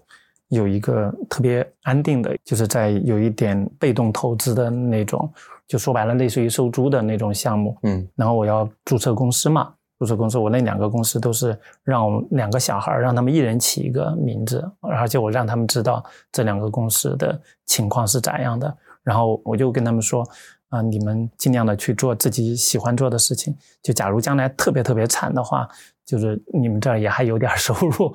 有一个特别安定的，就是在有一点被动投资的那种，就说白了，类似于收租的那种项目。嗯然后我要注册公司嘛，注册公司，我那两个公司都是让我两个小孩儿让他们一人起一个名字，而且我让他们知道这两个公司的情况是咋样的，然后我就跟他们说，啊、你们尽量的去做自己喜欢做的事情，就假如将来特别特别惨的话，就是你们这儿也还有点收入，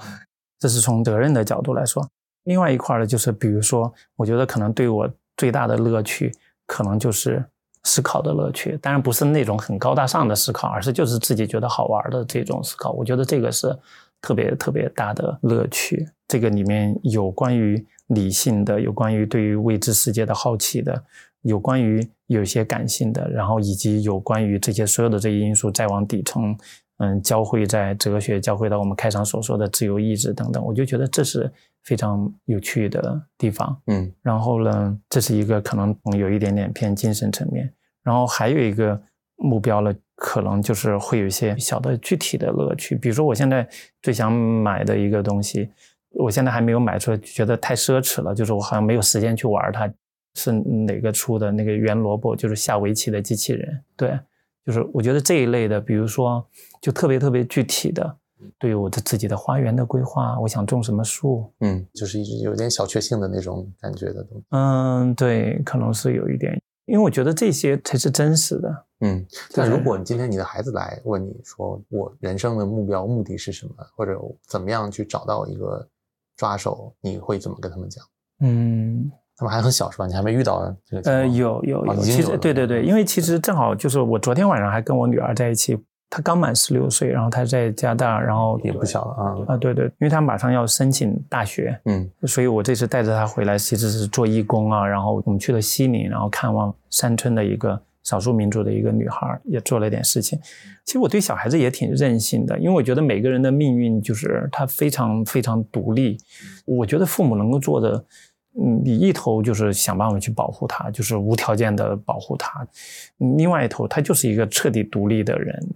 这是从责任的角度来说。另外一块儿呢，就是比如说，我觉得可能对我最大的乐趣，可能就是思考的乐趣。当然不是那种很高大上的思考，而是就是自己觉得好玩的这种思考。我觉得这个是特别特别大的乐趣。这个里面有关于理性的，有关于对于未知世界的好奇的，有关于有些感性的，然后以及有关于这些所有的这些因素再往底层，嗯，交汇在哲学，交汇到我们开场所说的自由意志等等。我就觉得这是非常有趣的地方。嗯然后呢，这是一个可能有一点点偏精神层面，然后还有一个目标呢，可能就是会有一些小的具体的乐趣，比如说我现在最想买的一个东西，我现在还没有买出来，觉得太奢侈了，就是我好像没有时间去玩它。是哪个出的那个圆萝卜，就是下围棋的机器人，对，就是我觉得这一类的，比如说就特别特别具体的，对于我的自己的花园的规划，我想种什么树，嗯，就是一直有点小确幸的那种感觉的东西。嗯，对，可能是有一点，因为我觉得这些才是真实的。嗯，就是但如果你今天你的孩子来问你说，我人生的目标目的是什么，或者怎么样去找到一个抓手，你会怎么跟他们讲？嗯，他们还很小是吧？你还没遇到这个？呃，有有有，其哦有了实对对对，因为其实正好就是我昨天晚上还跟我女儿在一起，她刚满十六岁，然后她在加拿大，然后也不小了啊。啊，对对，因为她马上要申请大学，嗯所以我这次带着她回来，其实是做义工啊，然后我们去了西宁，然后看望山村的一个少数民族的一个女孩，也做了点事情。其实我对小孩子也挺任性的，因为我觉得每个人的命运就是他非常非常独立。我觉得父母能够做的，嗯，嗯你一头就是想办法去保护他，就是无条件的保护他；另外一头，他就是一个彻底独立的人。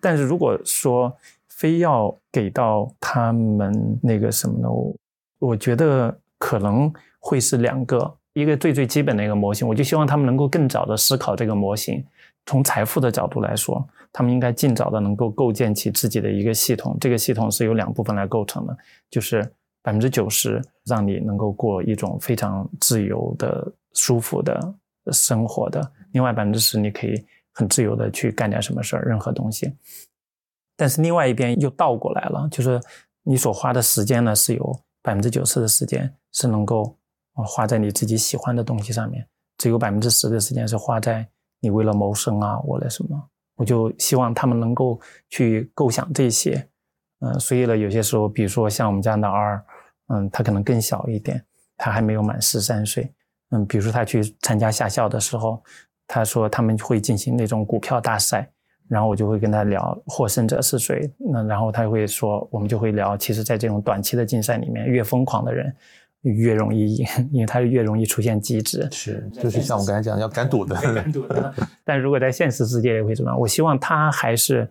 但是如果说非要给到他们那个什么呢？我我觉得可能会是两个，一个最最基本的一个模型，我就希望他们能够更早的思考这个模型。从财富的角度来说，他们应该尽早的能够构建起自己的一个系统。这个系统是由两部分来构成的，就是百分之九十让你能够过一种非常自由的、舒服的生活的，另外百分之十你可以很自由的去干点什么事儿，任何东西。但是另外一边又倒过来了，就是你所花的时间呢，是有百分之九十的时间是能够花在你自己喜欢的东西上面，只有百分之十的时间是花在你为了谋生啊，为了什么？我就希望他们能够去构想这些，嗯、所以呢，有些时候，比如说像我们家老二，嗯，他可能更小一点，他还没有满十三岁，嗯，比如说他去参加夏校的时候，他说他们会进行那种股票大赛，然后我就会跟他聊获胜者是谁，那然后他会说，我们就会聊，其实，在这种短期的竞赛里面，越疯狂的人越容易赢，因为他是越容易出现机制。是，就是像我刚才讲，要敢赌的。敢赌的。但如果在现实世界里会怎么样？我希望他还是，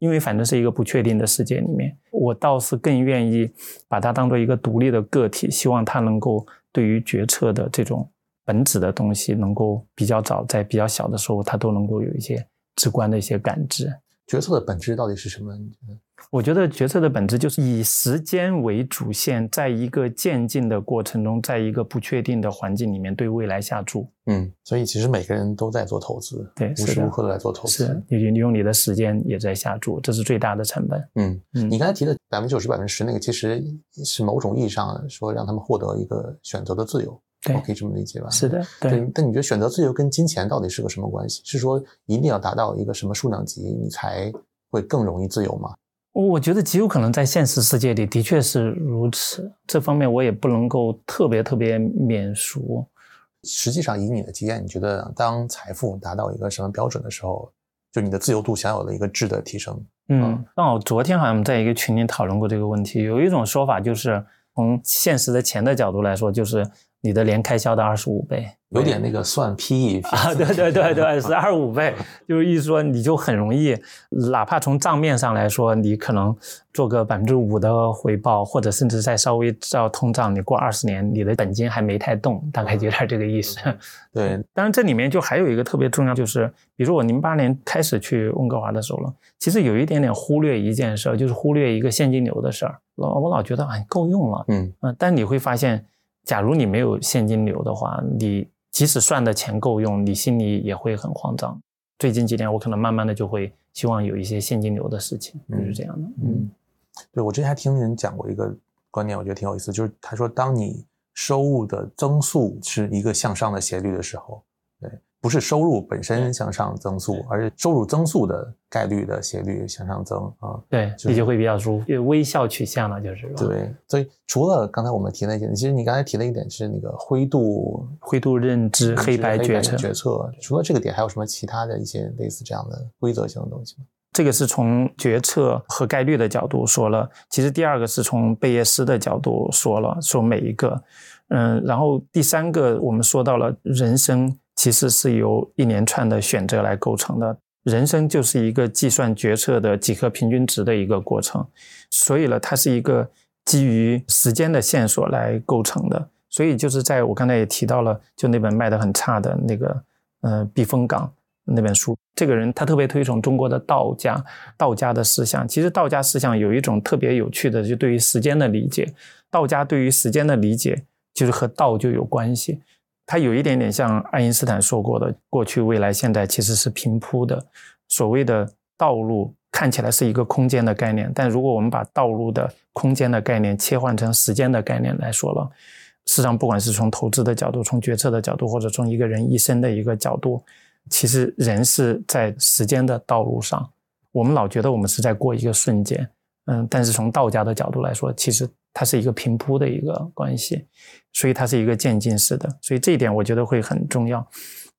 因为反正是一个不确定的世界里面，我倒是更愿意把它当做一个独立的个体，希望他能够对于决策的这种本质的东西，能够比较早，在比较小的时候，他都能够有一些直观的一些感知。决策的本质到底是什么？我觉得决策的本质就是以时间为主线，在一个渐进的过程中，在一个不确定的环境里面，对未来下注。嗯，所以其实每个人都在做投资，对，无时无刻都在做投资。是，你你用你的时间也在下注，这是最大的成本。嗯嗯，你刚才提的百分之九十、百分之十那个，其实是某种意义上说让他们获得一个选择的自由，对，可以这么理解吧？是的，对。但你觉得选择自由跟金钱到底是个什么关系？是说一定要达到一个什么数量级，你才会更容易自由吗？我觉得极有可能在现实世界里的确是如此，这方面我也不能够特别特别免俗。实际上，以你的经验，你觉得当财富达到一个什么标准的时候，就你的自由度享有了一个质的提升？嗯，那我昨天好像在一个群里讨论过这个问题，有一种说法就是从现实的钱的角度来说，就是你的年开销的二十五倍。有点那个算 PE 啊，对对对对，是二五倍，就是意思说你就很容易，哪怕从账面上来说，你可能做个百分之五的回报，或者甚至再稍微照通胀，你过二十年，你的本金还没太动，大概有点这个意思。对，当然这里面就还有一个特别重要，就是比如说我零八年开始去温哥华的时候了，其实有一点点忽略一件事儿，就是忽略一个现金流的事儿。老我老觉得哎够用了，嗯嗯，但你会发现，假如你没有现金流的话，你即使算的钱够用，你心里也会很慌张。最近几年，我可能慢慢的就会希望有一些现金流的事情，就是这样的。嗯，对我之前还听人讲过一个观念，我觉得挺有意思，就是他说，当你收入的增速是一个向上的斜率的时候，对。不是收入本身向上增速，而是收入增速的概率的斜率向上增啊。对，这就会比较舒服，微笑取向了，就是。对，所以除了刚才我们提那些，其实你刚才提了一点是那个灰度灰度认知黑白决策决策。除了这个点，还有什么其他的一些类似这样的规则性的东西吗？这个是从决策和概率的角度说了，其实第二个是从贝叶斯的角度说了，说每一个，嗯，然后第三个我们说到了人生。其实是由一连串的选择来构成的，人生就是一个计算决策的几何平均值的一个过程，所以呢，它是一个基于时间的线索来构成的。所以就是在我刚才也提到了，就那本卖的很差的那个，呃，避风港那本书，这个人他特别推崇中国的道家，道家的思想。其实道家思想有一种特别有趣的，就对于时间的理解，道家对于时间的理解就是和道就有关系。它有一点点像爱因斯坦说过的，过去、未来、现在其实是平铺的。所谓的道路看起来是一个空间的概念，但如果我们把道路的空间的概念切换成时间的概念来说了，事实上，不管是从投资的角度、从决策的角度，或者从一个人一生的一个角度，其实人是在时间的道路上。我们老觉得我们是在过一个瞬间，嗯，但是从道家的角度来说，其实。它是一个平铺的一个关系，所以它是一个渐进式的，所以这一点我觉得会很重要。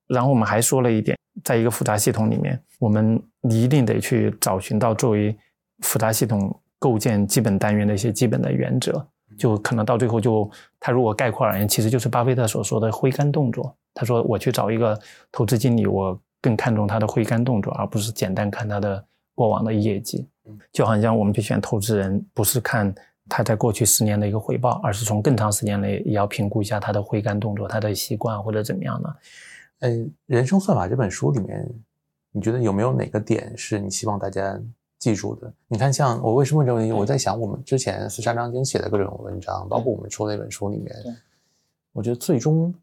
然后我们还说了一点，在一个复杂系统里面，我们一定得去找寻到作为复杂系统构建基本单元的一些基本的原则。就可能到最后，就他如果概括而言，其实就是巴菲特所说的挥杆动作。他说：“我去找一个投资经理，我更看重他的挥杆动作，而不是简单看他的过往的业绩。”就好像我们去选投资人，不是看。他在过去十年的一个回报，而是从更长时间内也要评估一下他的挥杆动作、他的习惯或者怎么样的。嗯，《人生算法》这本书里面，你觉得有没有哪个点是你希望大家记住的？你看，像我为什么问这个问题？我在想，我们之前是沙章经写的各种文章，包括我们出那本书里面，我觉得最终。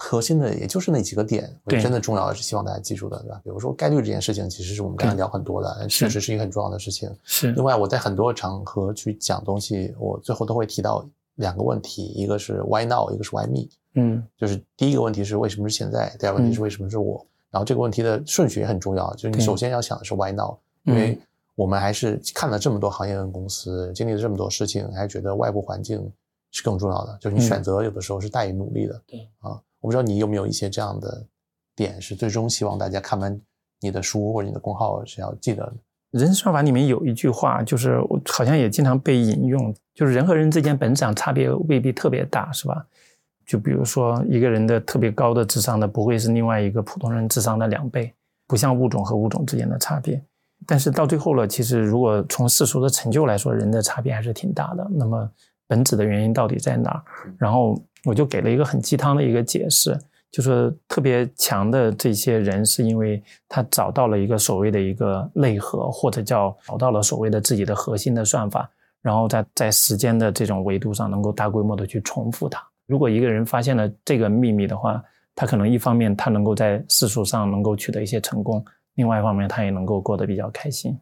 核心的也就是那几个点，真的重要的是希望大家记住的，对吧？比如说概率这件事情，其实是我们刚才聊很多的，确实是一个很重要的事情。是。另外，我在很多场合去讲东西，我最后都会提到两个问题，一个是 Why now，一个是 Why me。嗯。就是第一个问题是为什么是现在，第二个问题是为什么是我。然后这个问题的顺序也很重要，就是你首先要想的是 Why now，因为我们还是看了这么多行业跟公司，经历了这么多事情，还是觉得外部环境是更重要的。就是你选择有的时候是大于努力的。对。啊。我不知道你有没有一些这样的点，是最终希望大家看完你的书或者你的公号是要记得的。人算法里面有一句话，就是我好像也经常被引用，就是人和人之间本质上差别未必特别大，是吧？就比如说一个人的特别高的智商的，不会是另外一个普通人智商的两倍，不像物种和物种之间的差别。但是到最后了，其实如果从世俗的成就来说，人的差别还是挺大的。那么本质的原因到底在哪儿？然后我就给了一个很鸡汤的一个解释。就说特别强的这些人，是因为他找到了一个所谓的一个内核，或者叫找到了所谓的自己的核心的算法，然后在在时间的这种维度上能够大规模的去重复它。如果一个人发现了这个秘密的话，他可能一方面他能够在世俗上能够取得一些成功，另外一方面他也能够过得比较开心。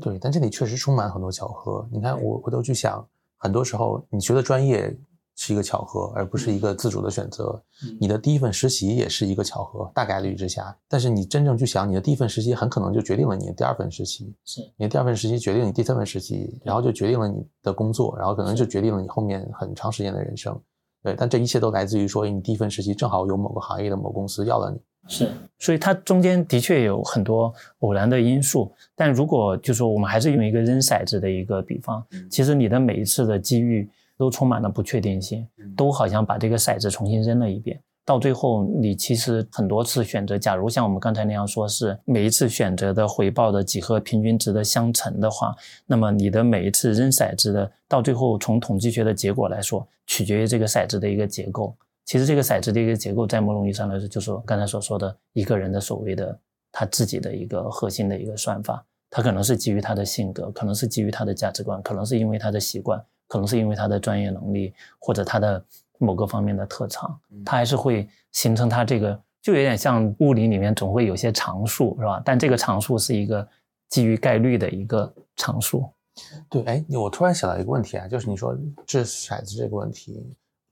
对，但这里确实充满很多巧合。你看，我回头去想，很多时候你学的专业。是一个巧合，而不是一个自主的选择。你的第一份实习也是一个巧合，大概率之下。但是你真正去想，你的第一份实习很可能就决定了你的第二份实习，是你的第二份实习决定你第三份实习，然后就决定了你的工作，然后可能就决定了你后面很长时间的人生。对，但这一切都来自于说，你第一份实习正好有某个行业的某公司要了你。是，所以它中间的确有很多偶然的因素。但如果就说我们还是用一个扔骰子的一个比方，其实你的每一次的机遇。都充满了不确定性，都好像把这个骰子重新扔了一遍。到最后，你其实很多次选择，假如像我们刚才那样说，是每一次选择的回报的几何平均值的相乘的话，那么你的每一次扔骰子的，到最后从统计学的结果来说，取决于这个骰子的一个结构。其实这个骰子的一个结构，在某种意义上来说，就是刚才所说的一个人的所谓的他自己的一个核心的一个算法，他可能是基于他的性格，可能是基于他的价值观，可能是因为他的习惯。可能是因为他的专业能力或者他的某个方面的特长，他还是会形成他这个，就有点像物理里面总会有些常数，是吧？但这个常数是一个基于概率的一个常数。对，哎，我突然想到一个问题啊，就是你说掷骰子这个问题，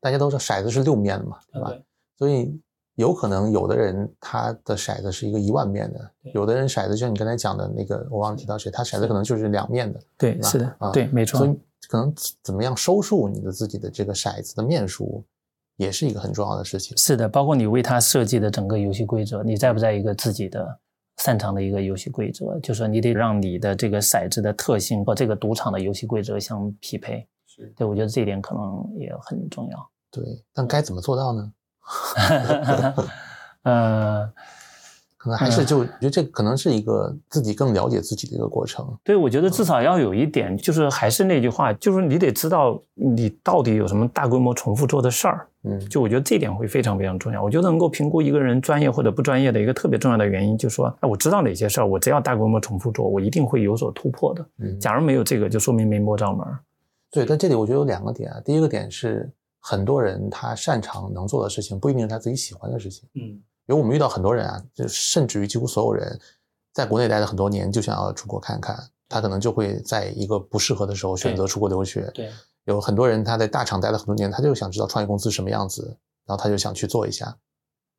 大家都知道骰子是六面的嘛，对吧？所以有可能有的人他的骰子是一个一万面的，有的人骰子就像你刚才讲的那个，我忘了提到谁，他骰子可能就是两面的。对，是的，对，没错。所以可能怎么样收束你的自己的这个骰子的面数，也是一个很重要的事情。是的，包括你为他设计的整个游戏规则，你在不在一个自己的擅长的一个游戏规则？就说你得让你的这个骰子的特性和这个赌场的游戏规则相匹配。是，对我觉得这一点可能也很重要。对，但该怎么做到呢？呃。可能还是就我觉得这可能是一个自己更了解自己的一个过程。对，我觉得至少要有一点，就是还是那句话，就是你得知道你到底有什么大规模重复做的事儿。嗯，就我觉得这点会非常非常重要。我觉得能够评估一个人专业或者不专业的一个特别重要的原因，就是说，哎，我知道哪些事儿，我只要大规模重复做，我一定会有所突破的。嗯，假如没有这个，就说明没摸着门。对，但这里我觉得有两个点啊。第一个点是，很多人他擅长能做的事情，不一定是他自己喜欢的事情。嗯。因为我们遇到很多人啊，就甚至于几乎所有人，在国内待了很多年，就想要出国看看。他可能就会在一个不适合的时候选择出国留学。对，有很多人他在大厂待了很多年，他就想知道创业公司什么样子，然后他就想去做一下。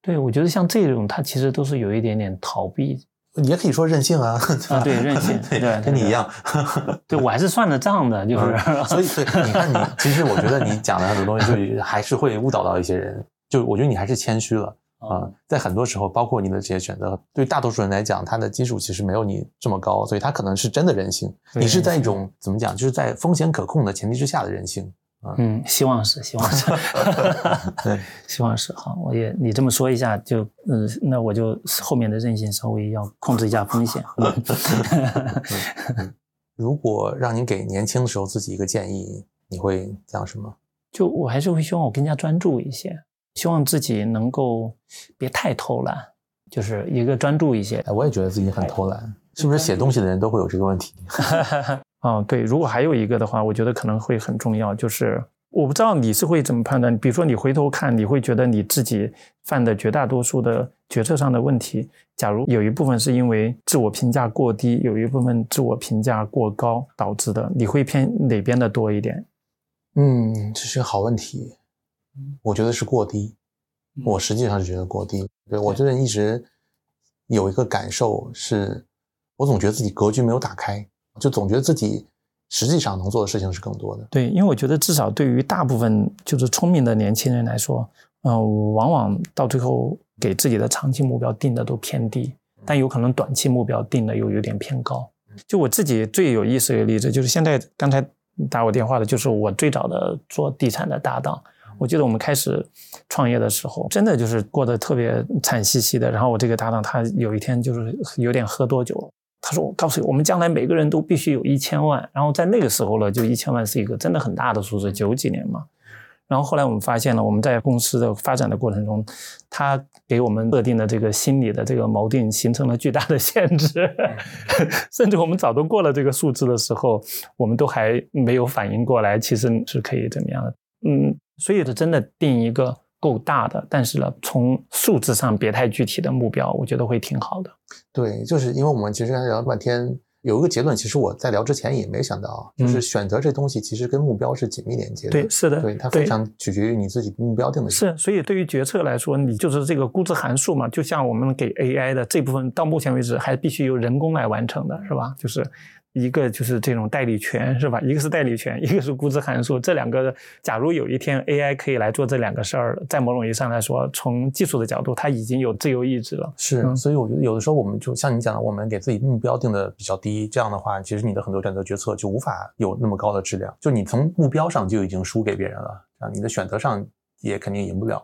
对，我觉得像这种，他其实都是有一点点逃避。你也可以说任性啊，对，任性，对，跟你一样。对我还是算得账的，就是。所以，对，你看你，其实我觉得你讲的很多东西，就还是会误导到一些人。就我觉得你还是谦虚了。啊，在很多时候，包括你的这些选择，对大多数人来讲，他的基础其实没有你这么高，所以他可能是真的任性。你是在一种怎么讲，就是在风险可控的前提之下的人性。嗯，希望是，希望是，对，希望是。好，我也你这么说一下，就嗯，那我就后面的韧性稍微要控制一下风险。如果让你给年轻的时候自己一个建议，你会讲什么？就我还是会希望我更加专注一些。希望自己能够别太偷懒，就是一个专注一些。哎，我也觉得自己很偷懒，是不是写东西的人都会有这个问题？哦，对。如果还有一个的话，我觉得可能会很重要，就是我不知道你是会怎么判断。比如说你回头看，你会觉得你自己犯的绝大多数的决策上的问题，假如有一部分是因为自我评价过低，有一部分自我评价过高导致的，你会偏哪边的多一点？嗯，这是个好问题。我觉得是过低，我实际上是觉得过低。对我最近一直有一个感受是，我总觉得自己格局没有打开，就总觉得自己实际上能做的事情是更多的。对，因为我觉得至少对于大部分就是聪明的年轻人来说，嗯，往往到最后给自己的长期目标定的都偏低。但有可能短期目标定的又有点偏高。就我自己最有意思的例子，就是现在刚才打我电话的，就是我最早的做地产的搭档。我记得我们开始创业的时候，真的就是过得特别惨兮兮的。然后我这个搭档他有一天就是有点喝多酒了，他说：“我告诉你，我们将来每个人都必须有一千万。”然后在那个时候呢，就一千万是一个真的很大的数字，九几年嘛。然后后来我们发现了，我们在公司的发展的过程中，他给我们设定的这个心理的这个锚定形成了巨大的限制，甚至我们早都过了这个数字的时候，我们都还没有反应过来，其实是可以怎么样的？嗯，所以是真的定一个够大的，但是呢，从数字上别太具体的目标，我觉得会挺好的。对，就是因为我们其实刚才聊了半天。有一个结论，其实我在聊之前也没想到，就是选择这东西其实跟目标是紧密连接的。对，是的，对它非常取决于你自己目标定的。是，所以对于决策来说，你就是这个估值函数嘛，就像我们给 AI 的这部分，到目前为止还必须由人工来完成的，是吧？就是。一个就是这种代理权是吧？一个是代理权，一个是估值函数。这两个，假如有一天 AI 可以来做这两个事儿，在某种意义上来说，从技术的角度，它已经有自由意志了。是，所以我觉得有的时候我们就像你讲的，我们给自己目标定的比较低，这样的话，其实你的很多选择决策就无法有那么高的质量。就你从目标上就已经输给别人了，啊，你的选择上也肯定赢不了。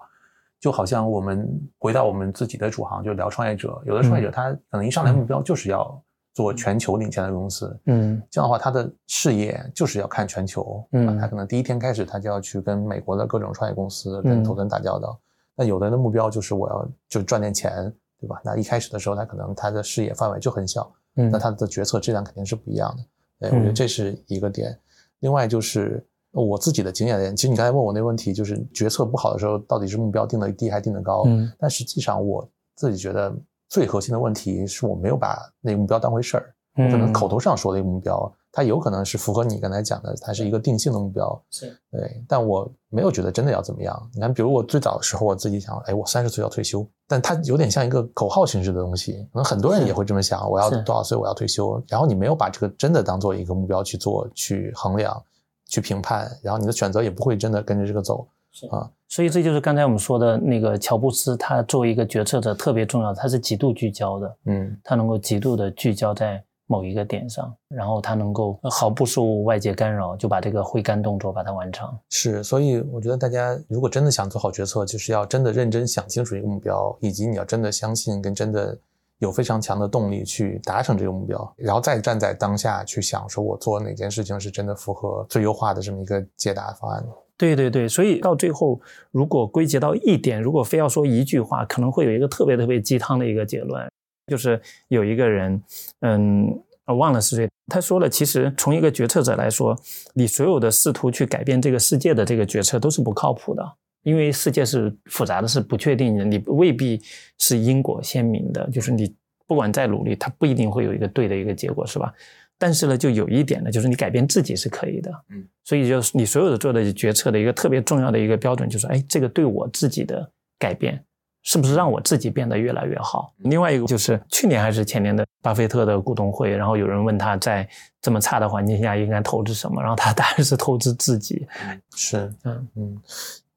就好像我们回到我们自己的主行，就聊创业者，有的创业者他可能一上来目标就是要。做全球领先的公司，嗯，这样的话，他的事业就是要看全球，嗯，他可能第一天开始，他就要去跟美国的各种创业公司跟投资人打交道。那有的人的目标就是我要就赚点钱，对吧？那一开始的时候，他可能他的视野范围就很小，嗯，那他的决策质量肯定是不一样的。哎，我觉得这是一个点。另外就是我自己的经验，其实你刚才问我那个问题，就是决策不好的时候，到底是目标定的低还定的高？嗯，但实际上我自己觉得。最核心的问题是我没有把那个目标当回事儿，可能口头上说的一个目标，它有可能是符合你刚才讲的，它是一个定性的目标，是。对，但我没有觉得真的要怎么样。你看，比如我最早的时候，我自己想，哎，我三十岁要退休，但它有点像一个口号形式的东西，可能很多人也会这么想，我要多少岁我要退休，然后你没有把这个真的当做一个目标去做、去衡量、去评判，然后你的选择也不会真的跟着这个走。是啊，所以这就是刚才我们说的那个乔布斯，他作为一个决策者特别重要，他是极度聚焦的，嗯，他能够极度的聚焦在某一个点上，然后他能够毫不受外界干扰就把这个挥杆动作把它完成。是，所以我觉得大家如果真的想做好决策，就是要真的认真想清楚一个目标，以及你要真的相信跟真的有非常强的动力去达成这个目标，然后再站在当下去想，说我做哪件事情是真的符合最优化的这么一个解答方案。对对对，所以到最后，如果归结到一点，如果非要说一句话，可能会有一个特别特别鸡汤的一个结论，就是有一个人，嗯，忘了是谁，他说了，其实从一个决策者来说，你所有的试图去改变这个世界的这个决策都是不靠谱的，因为世界是复杂的，是不确定的，你未必是因果鲜明的，就是你不管再努力，它不一定会有一个对的一个结果，是吧？但是呢，就有一点呢，就是你改变自己是可以的，嗯，所以就是你所有的做的决策的一个特别重要的一个标准，就是哎，这个对我自己的改变，是不是让我自己变得越来越好？另外一个就是去年还是前年的巴菲特的股东会，然后有人问他在这么差的环境下应该投资什么，然后他答案是投资自己，是，嗯。嗯，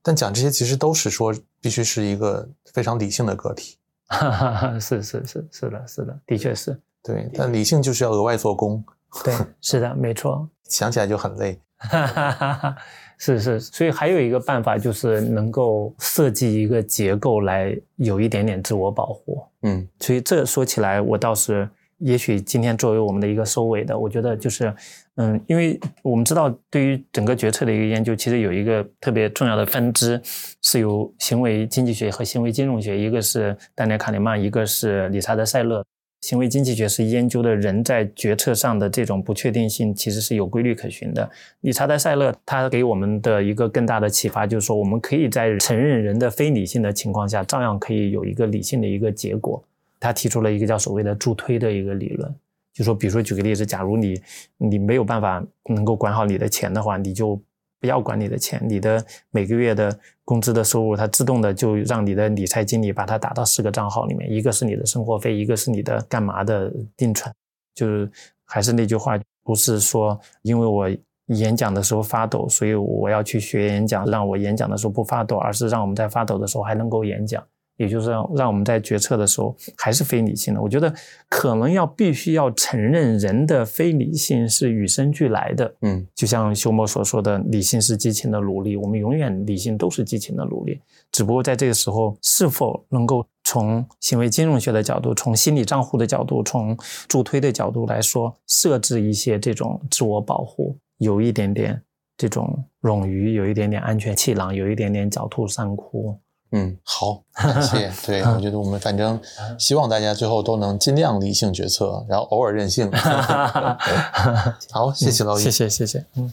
但讲这些其实都是说必须是一个非常理性的个体，是是是是的是的，的确是对，但理性就是要额外做工。对，是的，没错，想起来就很累。是是，所以还有一个办法就是能够设计一个结构来有一点点自我保护。嗯，所以这说起来，我倒是也许今天作为我们的一个收尾的，我觉得就是，嗯，因为我们知道对于整个决策的一个研究，其实有一个特别重要的分支是由行为经济学和行为金融学，一个是丹尼尔卡尼曼，一个是理查德塞勒。行为经济学是研究的人在决策上的这种不确定性，其实是有规律可循的。理查德·塞勒他给我们的一个更大的启发，就是说我们可以在承认人的非理性的情况下，照样可以有一个理性的一个结果。他提出了一个叫所谓的助推的一个理论，就说，比如说举个例子，假如你你没有办法能够管好你的钱的话，你就。不要管你的钱，你的每个月的工资的收入，它自动的就让你的理财经理把它打到四个账号里面，一个是你的生活费，一个是你的干嘛的定存。就是还是那句话，不是说因为我演讲的时候发抖，所以我要去学演讲，让我演讲的时候不发抖，而是让我们在发抖的时候还能够演讲。也就是让让我们在决策的时候还是非理性的。我觉得可能要必须要承认人的非理性是与生俱来的。嗯，就像休谟所说的，理性是激情的奴隶，我们永远理性都是激情的奴隶。只不过在这个时候，是否能够从行为金融学的角度、从心理账户的角度、从助推的角度来说，设置一些这种自我保护，有一点点这种冗余，有一点点安全气囊，有一点点狡兔三窟。嗯，好，感谢。对，我觉得我们反正 希望大家最后都能尽量理性决策，然后偶尔任性。好，谢谢老谢谢谢谢。嗯。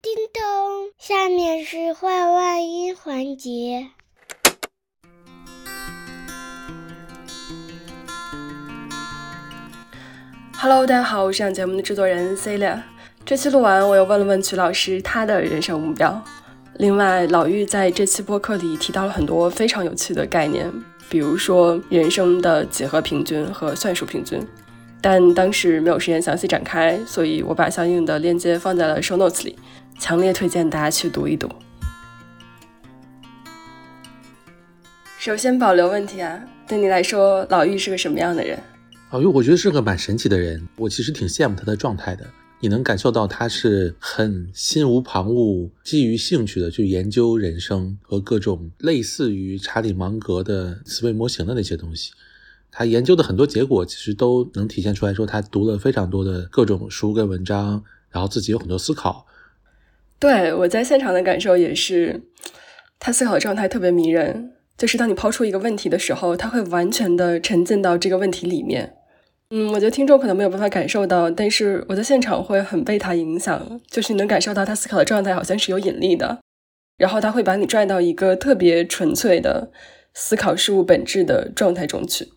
叮咚，下面是换外音环节。Hello，大家好，我是这档节目的制作人 Celia。这期录完，我又问了问曲老师他的人生目标。另外，老玉在这期播客里提到了很多非常有趣的概念，比如说人生的几何平均和算术平均，但当时没有时间详细展开，所以我把相应的链接放在了 show notes 里，强烈推荐大家去读一读。首先保留问题啊，对你来说，老玉是个什么样的人？老玉，我觉得是个蛮神奇的人，我其实挺羡慕他的状态的。你能感受到他是很心无旁骛、基于兴趣的去研究人生和各种类似于查理芒格的思维模型的那些东西。他研究的很多结果其实都能体现出来说，他读了非常多的各种书跟文章，然后自己有很多思考。对我在现场的感受也是，他思考的状态特别迷人。就是当你抛出一个问题的时候，他会完全的沉浸到这个问题里面。嗯，我觉得听众可能没有办法感受到，但是我在现场会很被他影响，就是你能感受到他思考的状态好像是有引力的，然后他会把你拽到一个特别纯粹的思考事物本质的状态中去。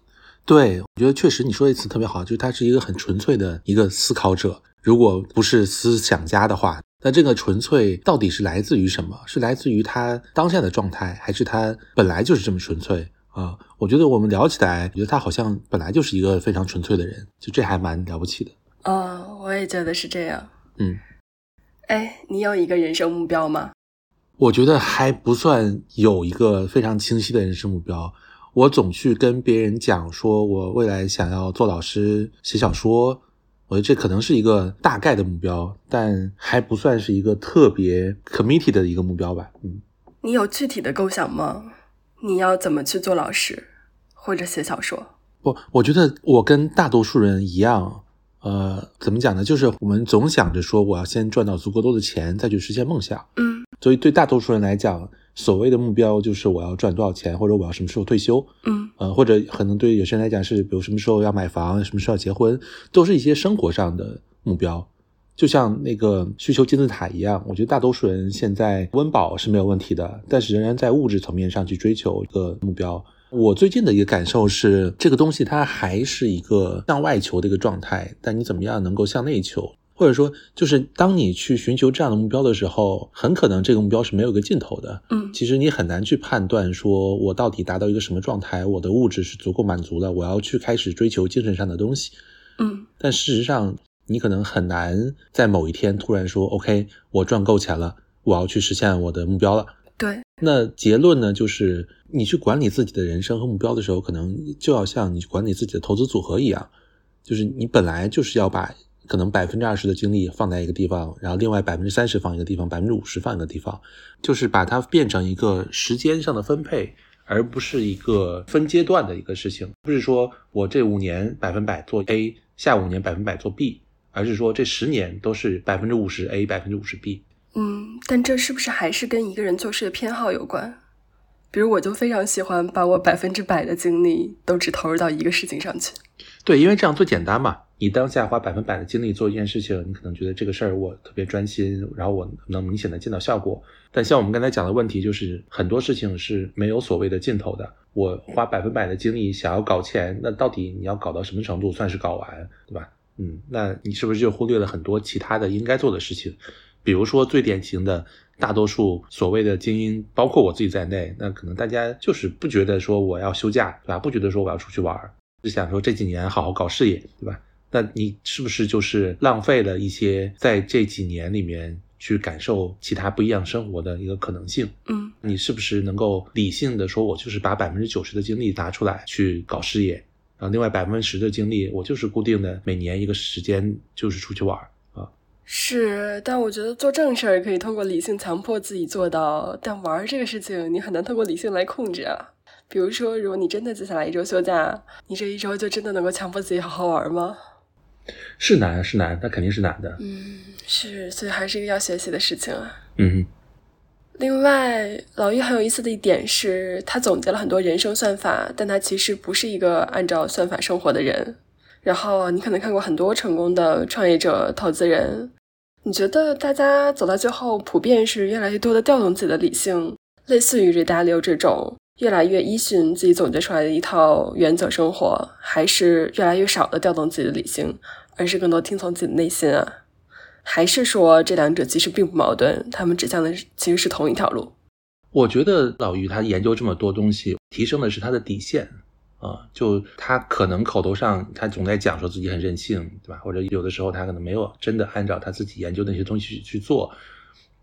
对，我觉得确实你说的词特别好，就是他是一个很纯粹的一个思考者，如果不是思想家的话，那这个纯粹到底是来自于什么？是来自于他当下的状态，还是他本来就是这么纯粹？啊，我觉得我们聊起来，觉得他好像本来就是一个非常纯粹的人，就这还蛮了不起的。哦，我也觉得是这样。嗯，哎，你有一个人生目标吗？我觉得还不算有一个非常清晰的人生目标。我总去跟别人讲说，我未来想要做老师、写小说。我觉得这可能是一个大概的目标，但还不算是一个特别 committed 的一个目标吧。嗯，你有具体的构想吗？你要怎么去做老师，或者写小说？不，我觉得我跟大多数人一样，呃，怎么讲呢？就是我们总想着说，我要先赚到足够多的钱，再去实现梦想。嗯，所以对大多数人来讲，所谓的目标就是我要赚多少钱，或者我要什么时候退休。嗯，呃，或者可能对有些人来讲是，比如什么时候要买房，什么时候要结婚，都是一些生活上的目标。就像那个需求金字塔一样，我觉得大多数人现在温饱是没有问题的，但是仍然在物质层面上去追求一个目标。我最近的一个感受是，这个东西它还是一个向外求的一个状态，但你怎么样能够向内求？或者说，就是当你去寻求这样的目标的时候，很可能这个目标是没有个尽头的。嗯，其实你很难去判断，说我到底达到一个什么状态，我的物质是足够满足的，我要去开始追求精神上的东西。嗯，但事实上。你可能很难在某一天突然说：“OK，我赚够钱了，我要去实现我的目标了。”对。那结论呢？就是你去管理自己的人生和目标的时候，可能就要像你管理自己的投资组合一样，就是你本来就是要把可能百分之二十的精力放在一个地方，然后另外百分之三十放一个地方，百分之五十放一个地方，就是把它变成一个时间上的分配，而不是一个分阶段的一个事情。不是说我这五年百分百做 A，下五年百分百做 B。而是说这十年都是百分之五十 A，百分之五十 B。嗯，但这是不是还是跟一个人做事的偏好有关？比如我就非常喜欢把我百分之百的精力都只投入到一个事情上去。对，因为这样最简单嘛。你当下花百分百的精力做一件事情，你可能觉得这个事儿我特别专心，然后我能明显的见到效果。但像我们刚才讲的问题，就是很多事情是没有所谓的尽头的。我花百分百的精力想要搞钱，那到底你要搞到什么程度算是搞完，对吧？嗯，那你是不是就忽略了很多其他的应该做的事情？比如说最典型的，大多数所谓的精英，包括我自己在内，那可能大家就是不觉得说我要休假，对吧？不觉得说我要出去玩，只想说这几年好好搞事业，对吧？那你是不是就是浪费了一些在这几年里面去感受其他不一样生活的一个可能性。嗯你是不是能够理性的说，我就是把百分之九十的精力拿出来去搞事业，然后另外百分之十的精力，我就是固定的每年一个时间就是出去玩儿啊。是，但我觉得做正事儿可以通过理性强迫自己做到，但玩儿这个事情你很难通过理性来控制啊。比如说，如果你真的接下来一周休假，你这一周就真的能够强迫自己好好玩吗？是难是难，那肯定是难的。嗯，是，所以还是一个要学习的事情啊。嗯另外，老于很有意思的一点是，他总结了很多人生算法，但他其实不是一个按照算法生活的人。然后，你可能看过很多成功的创业者、投资人，你觉得大家走到最后，普遍是越来越多的调动自己的理性，类似于 r e d a l i o 这种，越来越依循自己总结出来的一套原则生活，还是越来越少的调动自己的理性，而是更多听从自己的内心啊？还是说这两者其实并不矛盾，他们指向的其实是同一条路？我觉得老于他研究这么多东西，提升的是他的底线啊。就他可能口头上他总在讲说自己很任性，对吧？或者有的时候他可能没有真的按照他自己研究那些东西去做。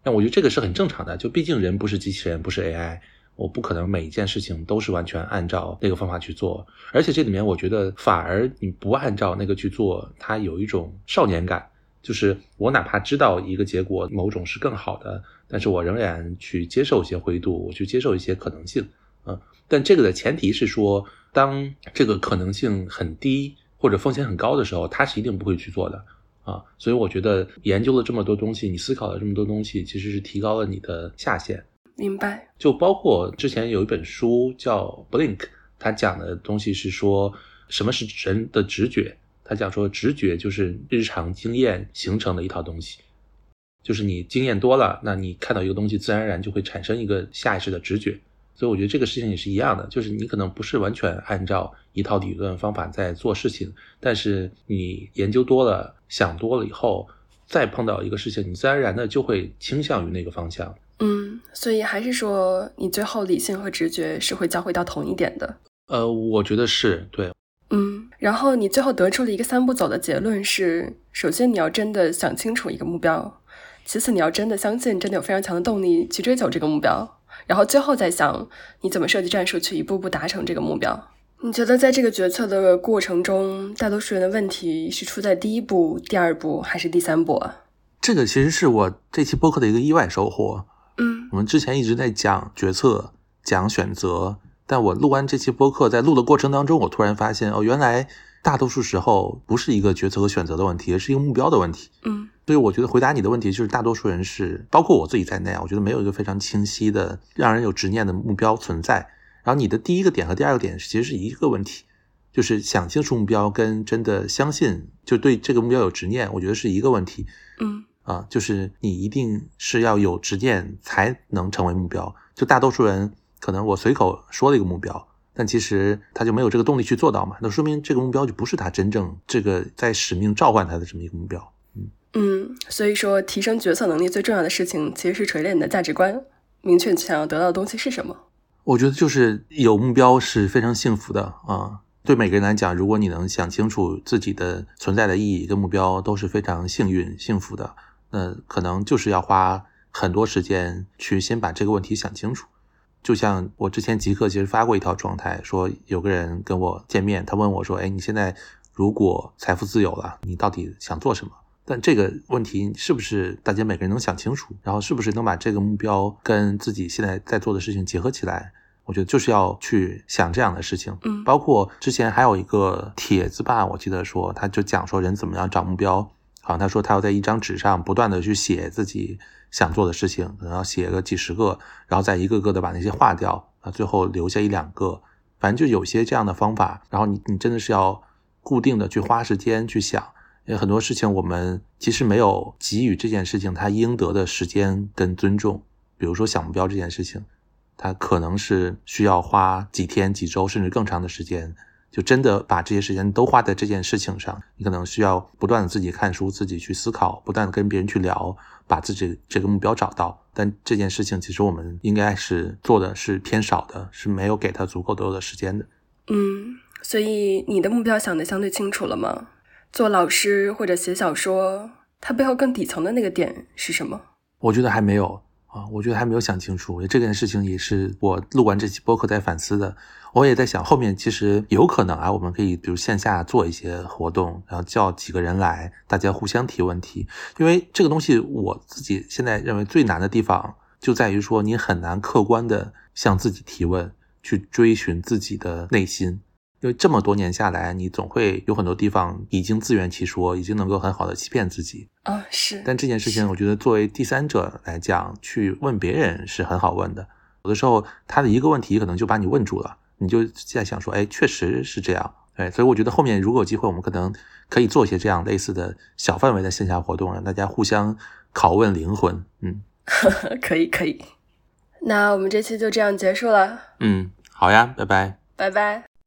但我觉得这个是很正常的，就毕竟人不是机器人，不是 AI，我不可能每一件事情都是完全按照那个方法去做。而且这里面我觉得反而你不按照那个去做，它有一种少年感。就是我哪怕知道一个结果某种是更好的，但是我仍然去接受一些灰度，我去接受一些可能性，嗯，但这个的前提是说，当这个可能性很低或者风险很高的时候，他是一定不会去做的啊。所以我觉得研究了这么多东西，你思考了这么多东西，其实是提高了你的下限。明白。就包括之前有一本书叫《Blink》，它讲的东西是说什么是人的直觉。他讲说，直觉就是日常经验形成的一套东西，就是你经验多了，那你看到一个东西，自然而然就会产生一个下意识的直觉。所以我觉得这个事情也是一样的，就是你可能不是完全按照一套理论方法在做事情，但是你研究多了、想多了以后，再碰到一个事情，你自然而然的就会倾向于那个方向。嗯，所以还是说，你最后理性和直觉是会交汇到同一点的。呃，我觉得是对。嗯，然后你最后得出了一个三步走的结论是：首先你要真的想清楚一个目标，其次你要真的相信，真的有非常强的动力去追求这个目标，然后最后再想你怎么设计战术去一步步达成这个目标。你觉得在这个决策的过程中，大多数人的问题是出在第一步、第二步还是第三步啊？这个其实是我这期播客的一个意外收获。嗯我们之前一直在讲决策、讲选择。但我录完这期播客，在录的过程当中，我突然发现，哦，原来大多数时候不是一个决策和选择的问题，而是一个目标的问题。嗯，所以我觉得回答你的问题就是，大多数人是，包括我自己在内啊，我觉得没有一个非常清晰的、让人有执念的目标存在。然后你的第一个点和第二个点其实是一个问题，就是想清楚目标跟真的相信，就对这个目标有执念，我觉得是一个问题。嗯啊，就是你一定是要有执念才能成为目标。就大多数人。可能我随口说了一个目标，但其实他就没有这个动力去做到嘛？那说明这个目标就不是他真正这个在使命召唤他的这么一个目标。嗯嗯，所以说提升决策能力最重要的事情其实是锤炼你的价值观，明确你想要得到的东西是什么。我觉得就是有目标是非常幸福的啊！对每个人来讲，如果你能想清楚自己的存在的意义跟目标，都是非常幸运、幸福的。那可能就是要花很多时间去先把这个问题想清楚。就像我之前极客其实发过一条状态，说有个人跟我见面，他问我说：“哎，你现在如果财富自由了，你到底想做什么？”但这个问题是不是大家每个人能想清楚？然后是不是能把这个目标跟自己现在在做的事情结合起来？我觉得就是要去想这样的事情。嗯，包括之前还有一个帖子吧，我记得说他就讲说人怎么样找目标，好像他说他要在一张纸上不断的去写自己。想做的事情，可能要写个几十个，然后再一个个的把那些划掉，啊，最后留下一两个，反正就有些这样的方法。然后你你真的是要固定的去花时间去想，因为很多事情我们其实没有给予这件事情它应得的时间跟尊重。比如说想目标这件事情，它可能是需要花几天、几周甚至更长的时间。就真的把这些时间都花在这件事情上，你可能需要不断的自己看书、自己去思考，不断的跟别人去聊，把自己这个目标找到。但这件事情其实我们应该是做的是偏少的，是没有给他足够多的时间的。嗯，所以你的目标想的相对清楚了吗？做老师或者写小说，它背后更底层的那个点是什么？我觉得还没有啊，我觉得还没有想清楚。这件事情也是我录完这期播客在反思的。我也在想，后面其实有可能啊，我们可以比如线下做一些活动，然后叫几个人来，大家互相提问题。因为这个东西，我自己现在认为最难的地方就在于说，你很难客观的向自己提问，去追寻自己的内心。因为这么多年下来，你总会有很多地方已经自圆其说，已经能够很好的欺骗自己啊。是，但这件事情，我觉得作为第三者来讲，去问别人是很好问的。有的时候，他的一个问题可能就把你问住了。你就在想说，哎，确实是这样，哎，所以我觉得后面如果有机会，我们可能可以做一些这样类似的小范围的线下活动，让大家互相拷问灵魂。嗯，可以可以，那我们这期就这样结束了。嗯，好呀，拜拜，拜拜。